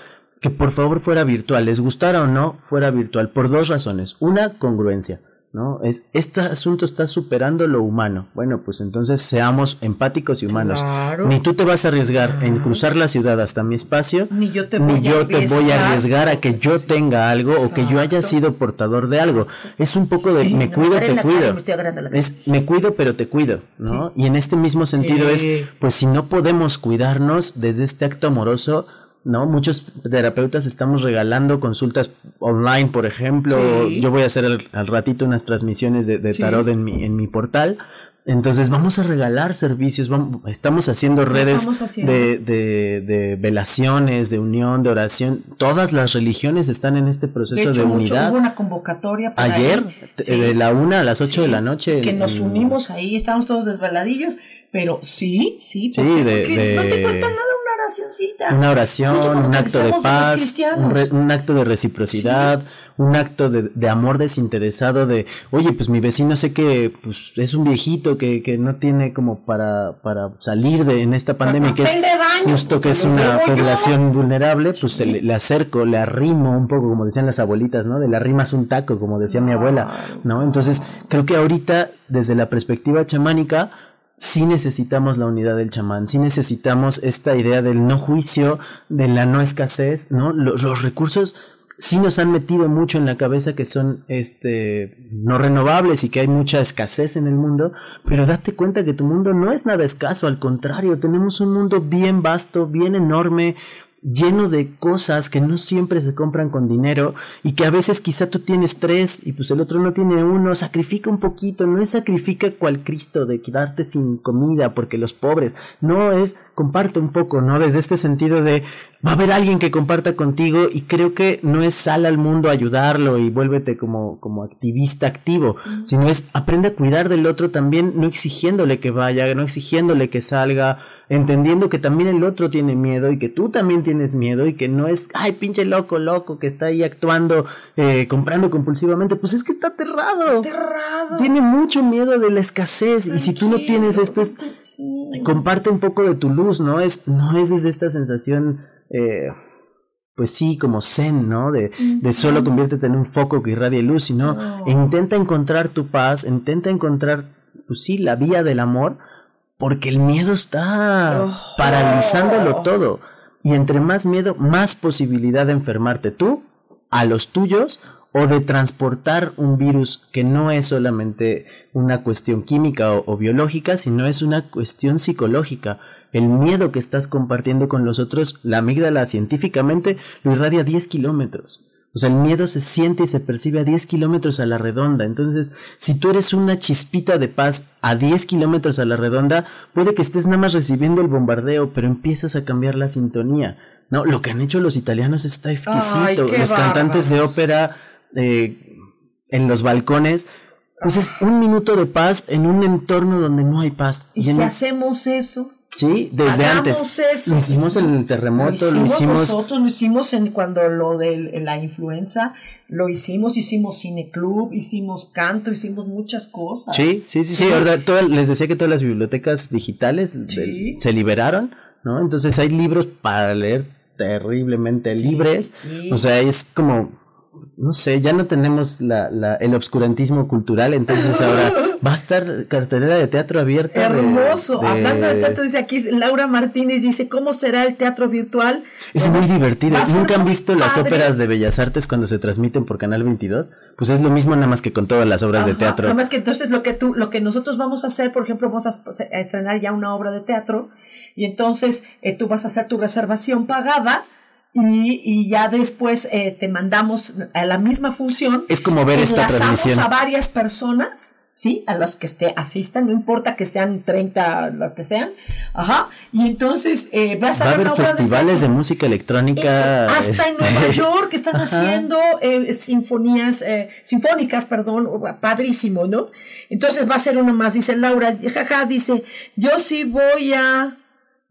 que por favor fuera virtual, les gustara o no, fuera virtual, por dos razones. Una, congruencia. ¿No? Es, este asunto está superando lo humano. Bueno, pues entonces seamos empáticos y humanos. Claro. Ni tú te vas a arriesgar en cruzar la ciudad hasta mi espacio, Ni yo te ni voy a yo te voy a arriesgar a que yo Sí. tenga algo o que yo haya sido portador de algo. Es un poco de Sí, me cuido, te cara cuido. me. Es me cuido, pero te cuido, ¿no? Y en este mismo sentido es, pues si no podemos cuidarnos desde este acto amoroso, ¿no? Muchos terapeutas estamos regalando consultas online, por ejemplo. Sí. Yo voy a hacer al, al ratito unas transmisiones de, de Sí. tarot en mi, en mi portal. Entonces vamos a regalar servicios, vamos, estamos haciendo redes estamos haciendo. de, de, de velaciones, de unión, de oración. Todas las religiones están en este proceso de de, hecho, mucho, unidad. hubo una convocatoria para Ayer, Sí. de la una a las ocho de Sí, la noche. que nos unimos ahí, estábamos todos desveladillos, pero sí, sí, Sí, de- Porque no te de- cuesta nada oracioncita. Una oración, un acto de paz, un, re- un acto de reciprocidad, un acto de, de amor desinteresado de, oye, pues mi vecino sé que pues, es un viejito que, que no tiene como para, para salir de en esta pandemia, que es baño, justo que pues, es una yo. población vulnerable, pues se le, le acerco, le arrimo un poco, como decían las abuelitas, ¿no? De le arrimas un taco, como decía mi abuela, ¿no? Entonces, creo que ahorita, desde la perspectiva chamánica, sí necesitamos la unidad del chamán, sí necesitamos esta idea del no juicio, de la no escasez, ¿no? Los, los recursos sí nos han metido mucho en la cabeza que son este no renovables y que hay mucha escasez en el mundo, pero date cuenta que tu mundo no es nada escaso, al contrario, tenemos un mundo bien vasto, bien enorme, lleno de cosas que no siempre se compran con dinero y que a veces quizá tú tienes tres y pues el otro no tiene uno, sacrifica un poquito, no es sacrifica cual Cristo de quedarte sin comida porque los pobres, no es comparte un poco, ¿no? Desde este sentido de va a haber alguien que comparta contigo y creo que no es sal al mundo a ayudarlo y vuélvete como, como activista activo, sino es aprende a cuidar del otro también, no exigiéndole que vaya, no exigiéndole que salga, entendiendo que también el otro tiene miedo y que tú también tienes miedo y que no es, ay, pinche loco, loco, que está ahí actuando, eh, comprando compulsivamente, pues es que está aterrado. Aterrado. Tiene mucho miedo de la escasez y si tú no tienes esto, es, comparte un poco de tu luz, ¿no? Es, no es desde esta sensación, eh, pues sí, como zen, ¿no? De, de solo conviértete en un foco que irradie luz, sino intenta encontrar tu paz, intenta encontrar, pues sí, la vía del amor, porque el miedo está paralizándolo todo. Y entre más miedo, más posibilidad de enfermarte tú, a los tuyos, o de transportar un virus que no es solamente una cuestión química o, o biológica, sino es una cuestión psicológica. El miedo que estás compartiendo con los otros, la amígdala científicamente lo irradia a 10 kilómetros. O sea, el miedo se siente y se percibe a 10 kilómetros a la redonda. Entonces, si tú eres una chispita de paz a 10 kilómetros a la redonda, puede que estés nada más recibiendo el bombardeo, pero empiezas a cambiar la sintonía. No, lo que han hecho los italianos está exquisito. los cantantes de ópera eh, en los balcones, pues es un minuto de paz en un entorno donde no hay paz. Y en si hacemos eso, Sí, desde Hagamos antes. eso. Lo hicimos en el terremoto, lo lo hicimos, nosotros, lo hicimos en cuando lo de la influenza, lo hicimos, hicimos cineclub, hicimos canto, hicimos muchas cosas. Sí, sí, sí, sí. ahora todas- les decía que todas las bibliotecas digitales se liberaron, ¿no? Entonces hay libros para leer terriblemente libres. O sea, es como, no sé, ya no tenemos la, la- el obscurantismo cultural, entonces ahora va a estar cartelera de teatro abierta. Hermoso. de- Hablando de teatro, dice aquí Laura Martínez, dice, ¿cómo será el teatro virtual? Es muy divertido. ¿Nunca han visto las óperas de Bellas Artes cuando se transmiten por Canal 22? Pues es lo mismo nada más que con todas las obras de teatro. Nada más que entonces lo que tú, lo que nosotros vamos a hacer, por ejemplo, vamos a, a estrenar ya una obra de teatro y entonces eh, tú vas a hacer tu reservación pagada y, y ya después eh, te mandamos a la misma función. Es como ver esta transmisión. a varias personas. Sí, a los que esté, asistan, no importa que sean 30, las que sean, ajá, y entonces eh, vas a Va a haber de festivales de, música electrónica. hasta en este, Nueva York que están Ajá. haciendo eh, sinfonías, eh, sinfónicas, perdón, padrísimo, ¿no? Entonces va a ser uno más, dice Laura, jaja, dice, yo sí voy a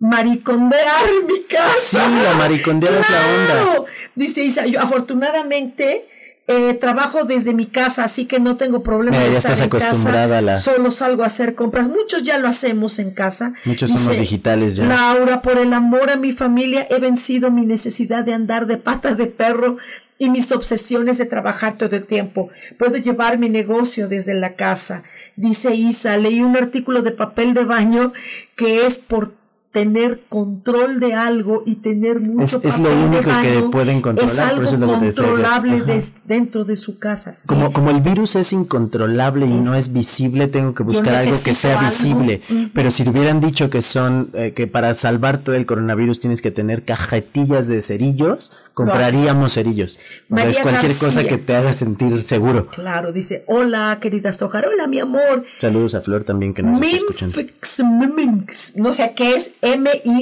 maricondear mi casa. Sí, la maricondear es la onda. Dice Isa, yo afortunadamente eh, trabajo desde mi casa, así que no tengo problema Mira, de estar estás en casa. acostumbrada a la- Solo salgo a hacer compras. Muchos ya lo hacemos en casa. Muchos somos digitales ya. Laura, por el amor a mi familia he vencido mi necesidad de andar de pata de perro y mis obsesiones de trabajar todo el tiempo. Puedo llevar mi negocio desde la casa. Dice Isa, leí un artículo de papel de baño que es por tener control de algo y tener mucho Es- es lo único que pueden controlar, Es por algo eso es lo que controlable des- dentro de su casa. sí. Como, como el virus es incontrolable y no es visible, tengo que buscar algo que sea algo. visible. Pero si te hubieran dicho que son, eh, que para salvarte del coronavirus tienes que tener cajetillas de cerillos, compraríamos cerillos. O sea, María es cualquier cosa que te haga sentir seguro. Claro, dice, hola querida Sojar, hola mi amor. Saludos a Flor también que nos. Mimfix, Mimix, no sé qué es, M-I-M-F-M-X,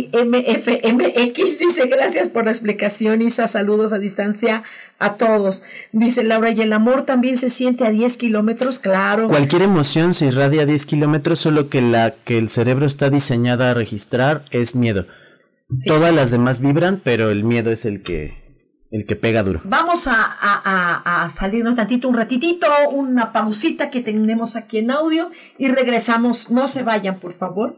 dice, gracias por la explicación, Isa, saludos a distancia a todos. Dice Laura, ¿y el amor también se siente a 10 kilómetros? Claro. Cualquier emoción se irradia a 10 kilómetros, solo que la que el cerebro está diseñada a registrar es miedo. Todas las demás vibran, pero el miedo es el que, el que pega duro. Vamos a, a- a- a salirnos tantito, un ratitito, una pausita que tenemos aquí en audio y regresamos. No se vayan, por favor.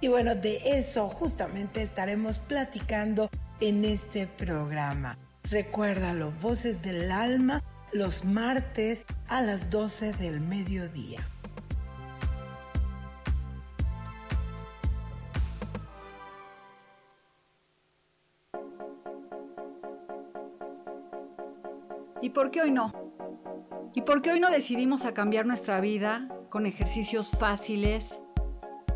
Y bueno, de eso justamente estaremos platicando en este programa. Recuérdalo, Voces del Alma, los martes a las 12 del mediodía. ¿Y por qué hoy no? ¿Y por qué hoy no decidimos a cambiar nuestra vida con ejercicios fáciles,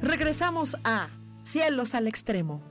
Regresamos a Cielos al Extremo.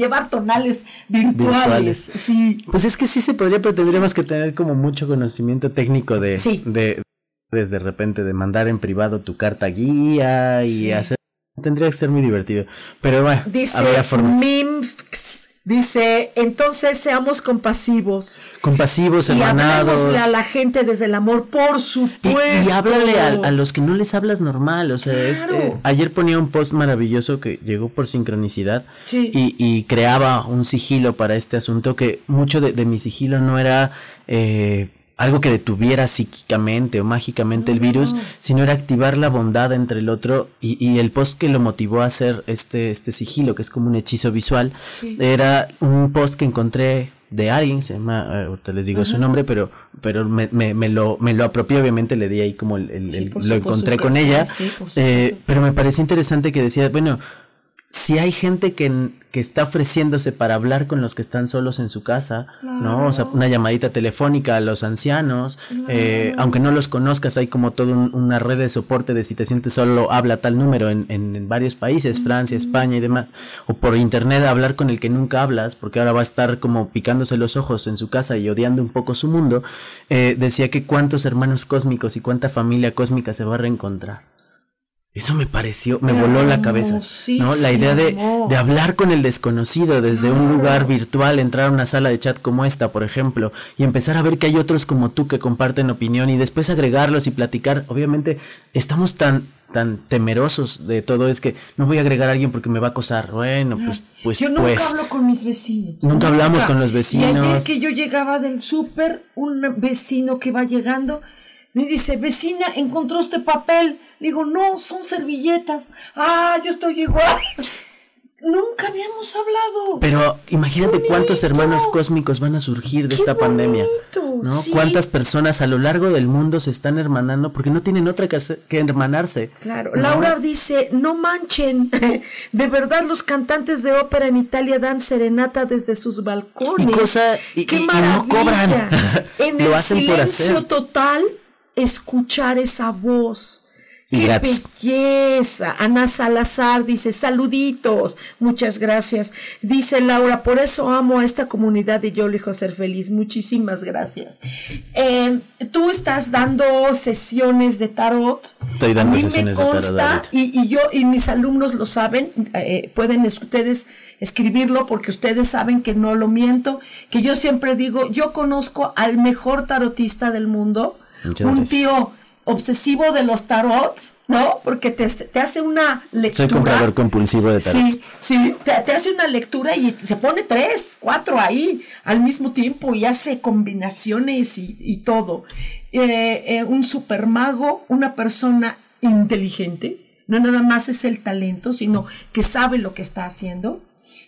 Llevar tonales virtuales. Sí. Pues es que sí se podría, pero tendríamos que tener como mucho conocimiento técnico de, de desde repente de mandar en privado tu carta guía y hacer tendría que ser muy divertido. Pero bueno, dice dice, entonces seamos compasivos. Compasivos, y hermanados. a la gente desde el amor, por supuesto. Y, háblale a, los que no les hablas normal. O sea, eh, ayer ponía un post maravilloso que llegó por sincronicidad y, creaba un sigilo para este asunto que mucho de, de mi sigilo no era... Eh, algo que detuviera psíquicamente o mágicamente el virus, sino era activar la bondad entre el otro y, el post que lo motivó a hacer este, este sigilo, que es como un hechizo visual, era un post que encontré de alguien, se llama, eh, ahorita les digo su nombre, pero, pero me, me, me, lo, me lo apropié, obviamente le di ahí como el, lo encontré con ella, eh, pero me pareció interesante que decía, bueno, si hay gente que, que, está ofreciéndose para hablar con los que están solos en su casa, ¿no? O sea, una llamadita telefónica a los ancianos, eh, aunque no los conozcas, hay como toda una red de soporte de si te sientes solo, habla tal número en, en, varios países, Francia, España y demás, o por internet hablar con el que nunca hablas, porque ahora va a estar como picándose los ojos en su casa y odiando un poco su mundo, eh, decía que cuántos hermanos cósmicos y cuánta familia cósmica se va a reencontrar. Eso me pareció, me voló la cabeza, ¿no? La idea de, de hablar con el desconocido desde un lugar virtual, entrar a una sala de chat como esta, por ejemplo, y empezar a ver que hay otros como tú que comparten opinión y después agregarlos y platicar. Obviamente, estamos tan tan temerosos de todo es que no voy a agregar a alguien porque me va a acosar. Bueno, pues pues Yo nunca pues hablo con mis vecinos. Nunca hablamos con los Y ayer vecinos. que yo llegaba del súper, un vecino que va llegando me dice, vecina, ¿encontró este papel? Le digo, no, son servilletas. Ah, yo estoy igual. Nunca habíamos hablado. Pero imagínate cuántos hermanos cósmicos van a surgir de esta pandemia. ¿no? sí. Cuántas personas a lo largo del mundo se están hermanando porque no tienen otra que, hacer- que hermanarse. Claro, ¿no? Laura dice, no manchen, de verdad los cantantes de ópera en Italia dan serenata desde sus balcones. Y cosa- y- ¡Qué y- y no maravilla! cobran. En Lo el hacen por silencio hacer. total, escuchar esa voz. ¡Qué belleza! Ana Salazar dice, saluditos, muchas gracias. Dice Laura, por eso amo a esta comunidad y yo elijo ser feliz. Muchísimas gracias. Eh, Tú estás dando sesiones de tarot. Estoy dando A mí sesiones me de tarot consta, y, y yo y mis alumnos lo saben, eh, pueden es- ustedes escribirlo porque ustedes saben que no lo miento, que yo siempre digo, yo conozco al mejor tarotista del mundo, Muchas un gracias. tío obsesivo de los tarots, ¿no? Porque te, te hace una lectura. Soy comprador compulsivo de tarot. Sí, sí, te, te hace una lectura y se pone tres, cuatro ahí al mismo tiempo y hace combinaciones y, y todo. Eh, eh, un supermago, una persona inteligente, no nada más es el talento, sino que sabe lo que está haciendo.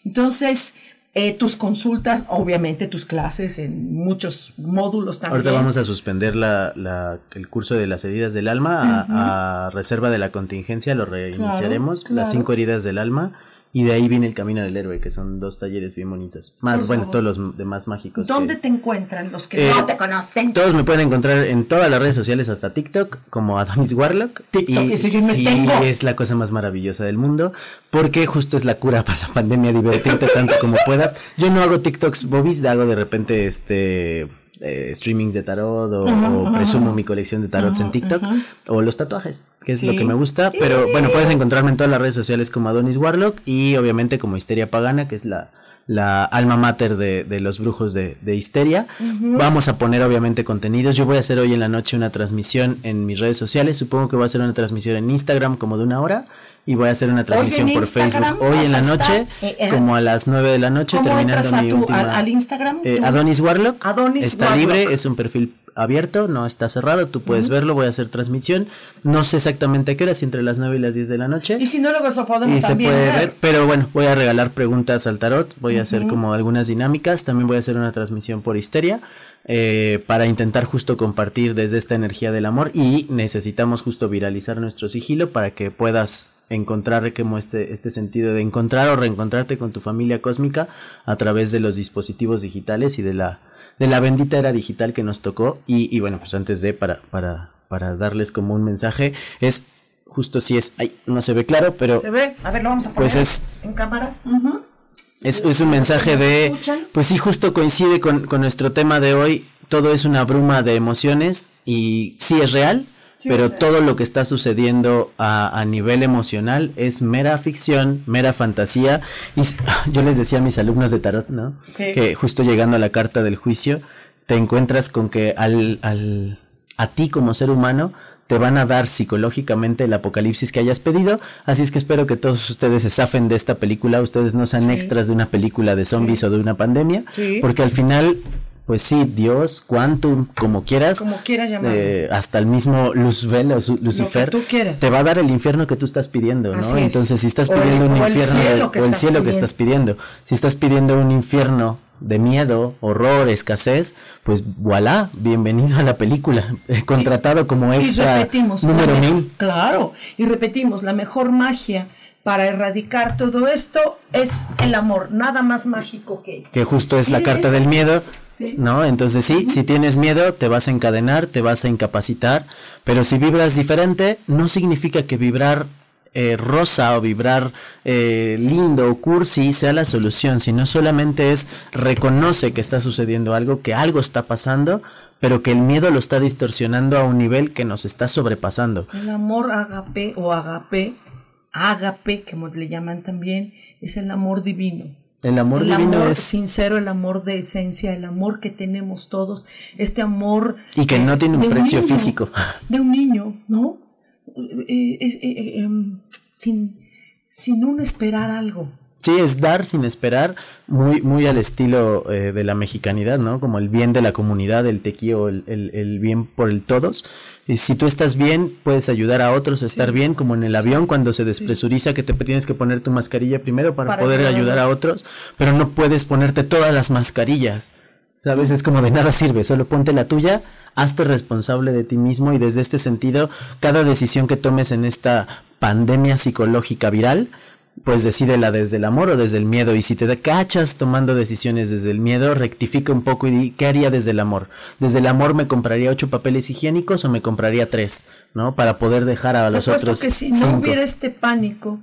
Entonces, eh, tus consultas, obviamente tus clases en muchos módulos también. Ahorita vamos a suspender la, la- el curso de las heridas del alma a, a reserva de la contingencia, lo reiniciaremos, Claro, las cinco heridas del alma, y de ahí viene el camino del héroe, que son dos talleres bien bonitos. Más, bueno, todos los demás mágicos. que- ¿Dónde te encuentran los que Eh, no te conocen? Todos me pueden encontrar en todas las redes sociales, hasta TikTok, como Adonis Warlock. TikTok, y no sí, tengo. es la cosa más maravillosa del mundo, porque justo es la cura para la pandemia, divertirte tanto como puedas. Yo no hago TikToks bobis, hago de repente este eh, streamings de tarot o, Ajá, o ajá, presumo ajá. mi colección de tarots en TikTok o los tatuajes, que es lo que me gusta. Pero bueno, puedes encontrarme en todas las redes sociales como Adonis Warlock y obviamente como Histeria Pagana, que es la, la alma mater de, de los brujos de, de Histeria. Vamos a poner obviamente contenidos. Yo voy a hacer hoy en la noche una transmisión en mis redes sociales. Supongo que voy a hacer una transmisión en Instagram como de una hora. Y voy a hacer una transmisión por Instagram Facebook hoy en la noche, eh, eh, como a las 9 de la noche, ¿Cómo terminando mi tu- última. al, al Instagram? Eh. Adonis Warlock. Adonis está Warlock. libre, es un perfil abierto, no está cerrado, tú puedes verlo, voy a hacer transmisión. No sé exactamente a qué hora, si entre las 9 y las 10 de la noche. Y si no, luego lo podemos Y se también puede ver. ver, pero bueno, voy a regalar preguntas al tarot, voy a hacer como algunas dinámicas, también voy a hacer una transmisión por histeria eh, para intentar justo compartir desde esta energía del amor y necesitamos justo viralizar nuestro sigilo para que puedas encontrar como este, este sentido de encontrar o reencontrarte con tu familia cósmica a través de los dispositivos digitales y de la, de la bendita era digital que nos tocó y, y bueno, pues antes de para, para, para darles como un mensaje es justo si es, ay, no se ve claro, pero ¿Se ve? A ver, lo vamos a poner Pues es- en cámara. Es, es un mensaje de, pues sí, justo coincide con, con nuestro tema de hoy. Todo es una bruma de emociones y sí es real, pero todo lo que está sucediendo a, a nivel emocional es mera ficción, mera fantasía. Y yo les decía a mis alumnos de tarot, ¿no? Sí. Que justo llegando a la carta del juicio, te encuentras con que al, al, a ti como ser humano te van a dar psicológicamente el apocalipsis que hayas pedido. Así es que espero que todos ustedes se zafen de esta película. Ustedes no sean extras de una película de zombies o de una pandemia. Sí. Porque al final, pues sí, Dios, Quantum, como quieras. Como quieras llamarlo. eh, hasta el mismo Luzbel o Lucifer. tú quieras. Te va a dar el infierno que tú estás pidiendo, ¿no? Así es. Entonces, si estás O el- pidiendo un o el infierno cielo de- que o el estás cielo que estás pidiendo, si estás pidiendo un infierno de miedo, horror, escasez, pues voilà, bienvenido a la película, eh, contratado como Y extra repetimos. número mil. Claro. Y repetimos, la mejor magia para erradicar todo esto es el amor. Nada más mágico que. que justo es la Sí, carta es- del miedo, Sí. ¿no? Entonces sí, si tienes miedo, te vas a encadenar, te vas a incapacitar, pero si vibras diferente, no significa que vibrar eh, rosa o vibrar eh, lindo o cursi sea la solución, sino solamente es reconoce que está sucediendo algo, que algo está pasando, pero que el miedo lo está distorsionando a un nivel que nos está sobrepasando. El amor agape o agape, agape, como le llaman también, es el amor divino. El amor el divino amor es sincero, el amor de esencia, el amor que tenemos todos, este amor y que no tiene un precio niño, físico. de un niño, ¿no? Eh, es, eh, eh, em, sin, sin un esperar algo. Sí, es dar sin esperar, muy, muy al estilo eh, de la mexicanidad, ¿no? Como el bien de la comunidad, el tequío, el, el, el bien por el todos. Y si tú estás bien, puedes ayudar a otros a estar bien, como en el avión cuando se despresuriza que te tienes que poner tu mascarilla primero para, Para poder ayudar. ayudar a otros, pero no puedes ponerte todas las mascarillas. ¿Sabes? Es como de nada sirve, solo ponte la tuya, hazte responsable de ti mismo y desde este sentido, cada decisión que tomes en esta pandemia psicológica viral, pues decídela desde el amor o desde el miedo. Y si te cachas tomando decisiones desde el miedo, rectifica un poco y di, ¿qué haría desde el amor? Desde el amor me compraría ocho papeles higiénicos o me compraría tres, ¿no? Para poder dejar a los otros que si no hubiera este pánico,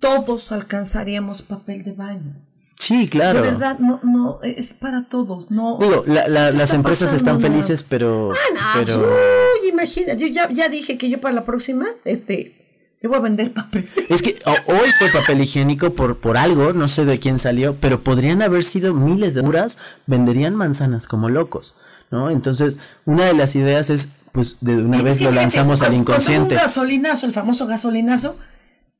todos alcanzaríamos papel de baño. Sí, claro. De verdad, no, no, es para todos, no. Digo, la- la- ¿Qué las empresas están felices, pero... Ah, no, pero... uy, imagina, yo ya, ya dije que yo para la próxima, este, yo voy a vender papel. Es que hoy fue papel higiénico por, por algo, no sé de quién salió, pero podrían haber sido miles de muras, venderían manzanas como locos, ¿no? Entonces, una de las ideas es, pues, de una vez lo fíjate, lanzamos al inconsciente. Un gasolinazo, el famoso gasolinazo,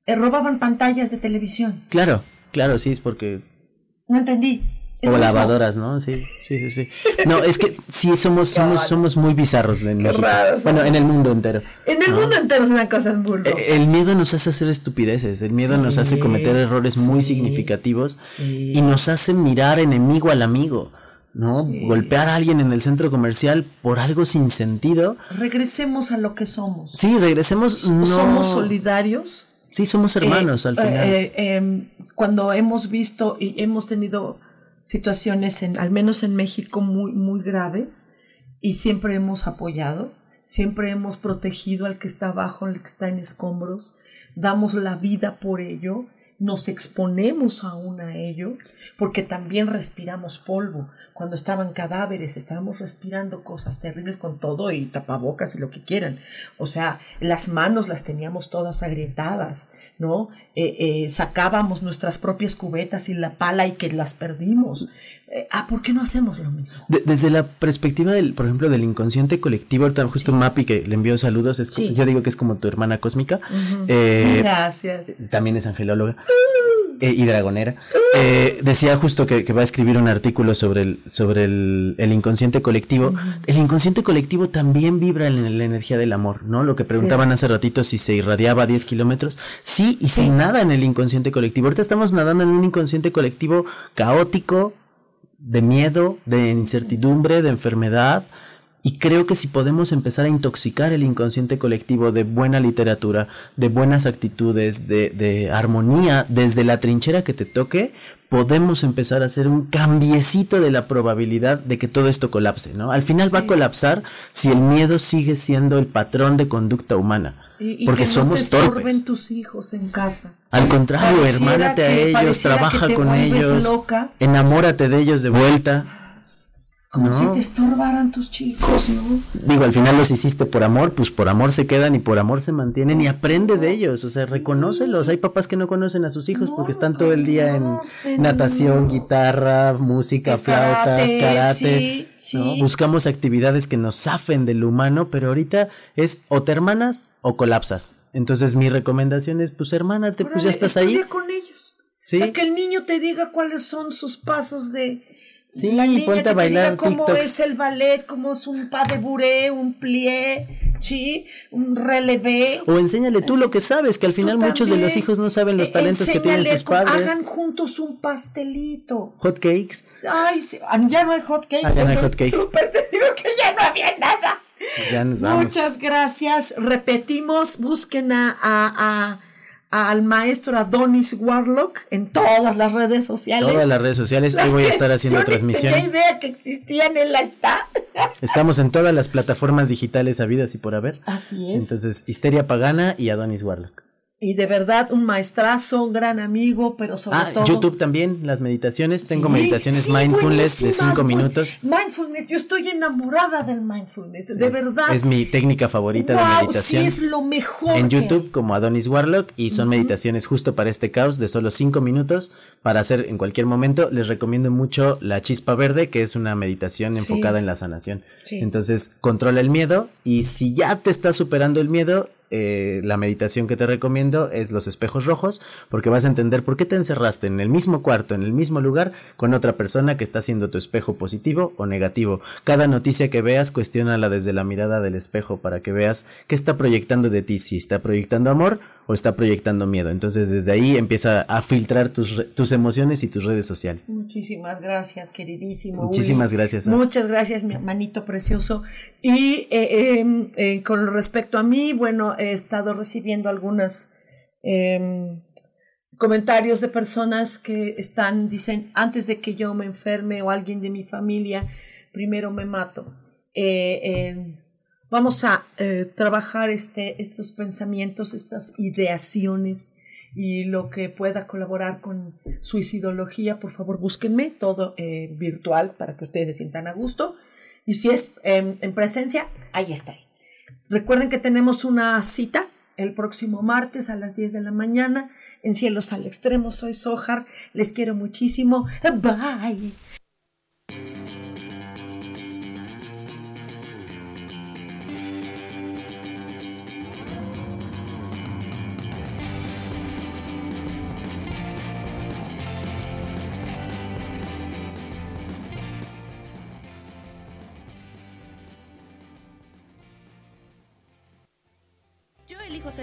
eh, robaban pantallas de televisión. Claro, claro, sí, es porque... No entendí. O lavadoras, ¿no? Sí, sí, sí, sí. No, es que sí somos, somos, somos muy bizarros en México. Bueno, en el mundo entero. En el ¿no? mundo entero dan cosas muy locas. Eh, El miedo nos hace hacer estupideces, el miedo nos hace cometer errores muy significativos y nos hace mirar enemigo al amigo, ¿no? Golpear a alguien en el centro comercial por algo sin sentido. Regresemos a lo que somos. Sí, regresemos. No... Somos solidarios. Sí, somos hermanos Eh, al final. eh, eh, cuando hemos visto y hemos tenido situaciones, en, al menos en México, muy, muy graves, y siempre hemos apoyado, siempre hemos protegido al que está abajo, al que está en escombros, damos la vida por ello, nos exponemos aún a ello, porque también respiramos polvo. Cuando estaban cadáveres, estábamos respirando cosas terribles con todo y tapabocas y lo que quieran. O sea, las manos las teníamos todas agrietadas, ¿no? Eh, eh, sacábamos nuestras propias cubetas y la pala y que las perdimos. Eh, ah, ¿por qué no hacemos lo mismo? De- desde la perspectiva del, por ejemplo, del inconsciente colectivo, ahorita justo Mapi que le envió saludos, es Sí. yo digo que es como tu hermana cósmica. Eh, Gracias. también es angelóloga eh, y dragonera. Eh, decía justo que, que va a escribir un artículo sobre el, sobre el, el inconsciente colectivo. El inconsciente colectivo también vibra en la energía del amor, ¿no? Lo que preguntaban hace ratito si se irradiaba a 10 kilómetros. Sí, y se nada en el inconsciente colectivo. Ahorita estamos nadando en un inconsciente colectivo caótico, de miedo, de incertidumbre, de enfermedad. Y creo que si podemos empezar a intoxicar el inconsciente colectivo de buena literatura, de buenas actitudes, de, de armonía, desde la trinchera que te toque, podemos empezar a hacer un cambiecito de la probabilidad de que todo esto colapse, ¿no? Al final va a colapsar si el miedo sigue siendo el patrón de conducta humana. Y, y porque que no somos te torpes. tus hijos en casa. Al contrario, Pareciera hermánate a ellos, trabaja con ellos, loca. enamórate de ellos de vuelta. Como ¿no? si te estorbaran tus chicos, ¿no? Digo, al final los hiciste por amor, pues por amor se quedan y por amor se mantienen y aprende de ellos, o sea, reconócelos. Hay papás que no conocen a sus hijos porque están todo el día en natación, guitarra, música, flauta, karate, karate. sí, ¿no? sí. Buscamos actividades que nos zafen del humano, pero ahorita es o te hermanas o colapsas. Entonces mi recomendación es, pues hermánate, pues ya Órale, estás ahí. con ellos. Sí. O sea, que el niño te diga cuáles son sus pasos de... Sí, la niña ponte que a te bailar diga cómo TikToks. es el ballet, cómo es un pas de bourrée, un plié, ¿sí? Un relevé. O enséñale tú lo que sabes, que al final muchos de los hijos no saben los Eh, talentos que tienen sus padres. Hagan juntos un pastelito. Hot cakes. Ay, sí, ah, ya no hay hot cakes. Ah, ya no hay Estoy hot cakes. Súper te digo que ya no había nada. Ya nos vamos. Muchas gracias. Repetimos, busquen a, a- a- al maestro Adonis Warlock en todas las redes sociales. Todas las redes sociales. Hoy voy a estar haciendo yo transmisiones. Tenía idea que existían, él la está. Estamos en todas las plataformas digitales habidas y por haber. Así es. Entonces, Histeria Pagana y Adonis Warlock. Y de verdad un maestrazo, un gran amigo, pero sobre ah, todo. YouTube también, las meditaciones. Tengo meditaciones mindfulness de cinco minutos. Mindfulness, yo estoy enamorada del mindfulness, de verdad. Es mi técnica favorita de meditación. Sí, es lo mejor. En YouTube, como Adonis Warlock, y son meditaciones justo para este caos de solo cinco minutos para hacer en cualquier momento. Les recomiendo mucho la chispa verde, que es una meditación enfocada en la sanación. Entonces, controla el miedo y si ya te está superando el miedo, eh, la meditación que te recomiendo es los espejos rojos, porque vas a entender por qué te encerraste en el mismo cuarto, en el mismo lugar, con otra persona que está siendo tu espejo positivo o negativo. Cada noticia que veas, cuestiónala desde la mirada del espejo para que veas qué está proyectando de ti, si está proyectando amor o está proyectando miedo. Entonces desde ahí empieza a filtrar tus, tus emociones y tus redes sociales. Muchísimas gracias, queridísimo. Muchísimas gracias. Muchas gracias, mi hermanito precioso. Y eh, em, eh, con respecto a mí, bueno, he estado recibiendo algunos em, comentarios de personas que están, dicen, antes de que yo me enferme o alguien de mi familia, primero me mato. Eh, em, vamos a eh, trabajar este, estos pensamientos, estas ideaciones y lo que pueda colaborar con suicidología, por favor búsquenme todo eh, virtual para que ustedes se sientan a gusto. Y si es em, en presencia, ahí estoy. Recuerden que tenemos una cita el próximo martes a las 10 de la mañana en Cielos al Extremo. Soy Sojar, les quiero muchísimo. Bye.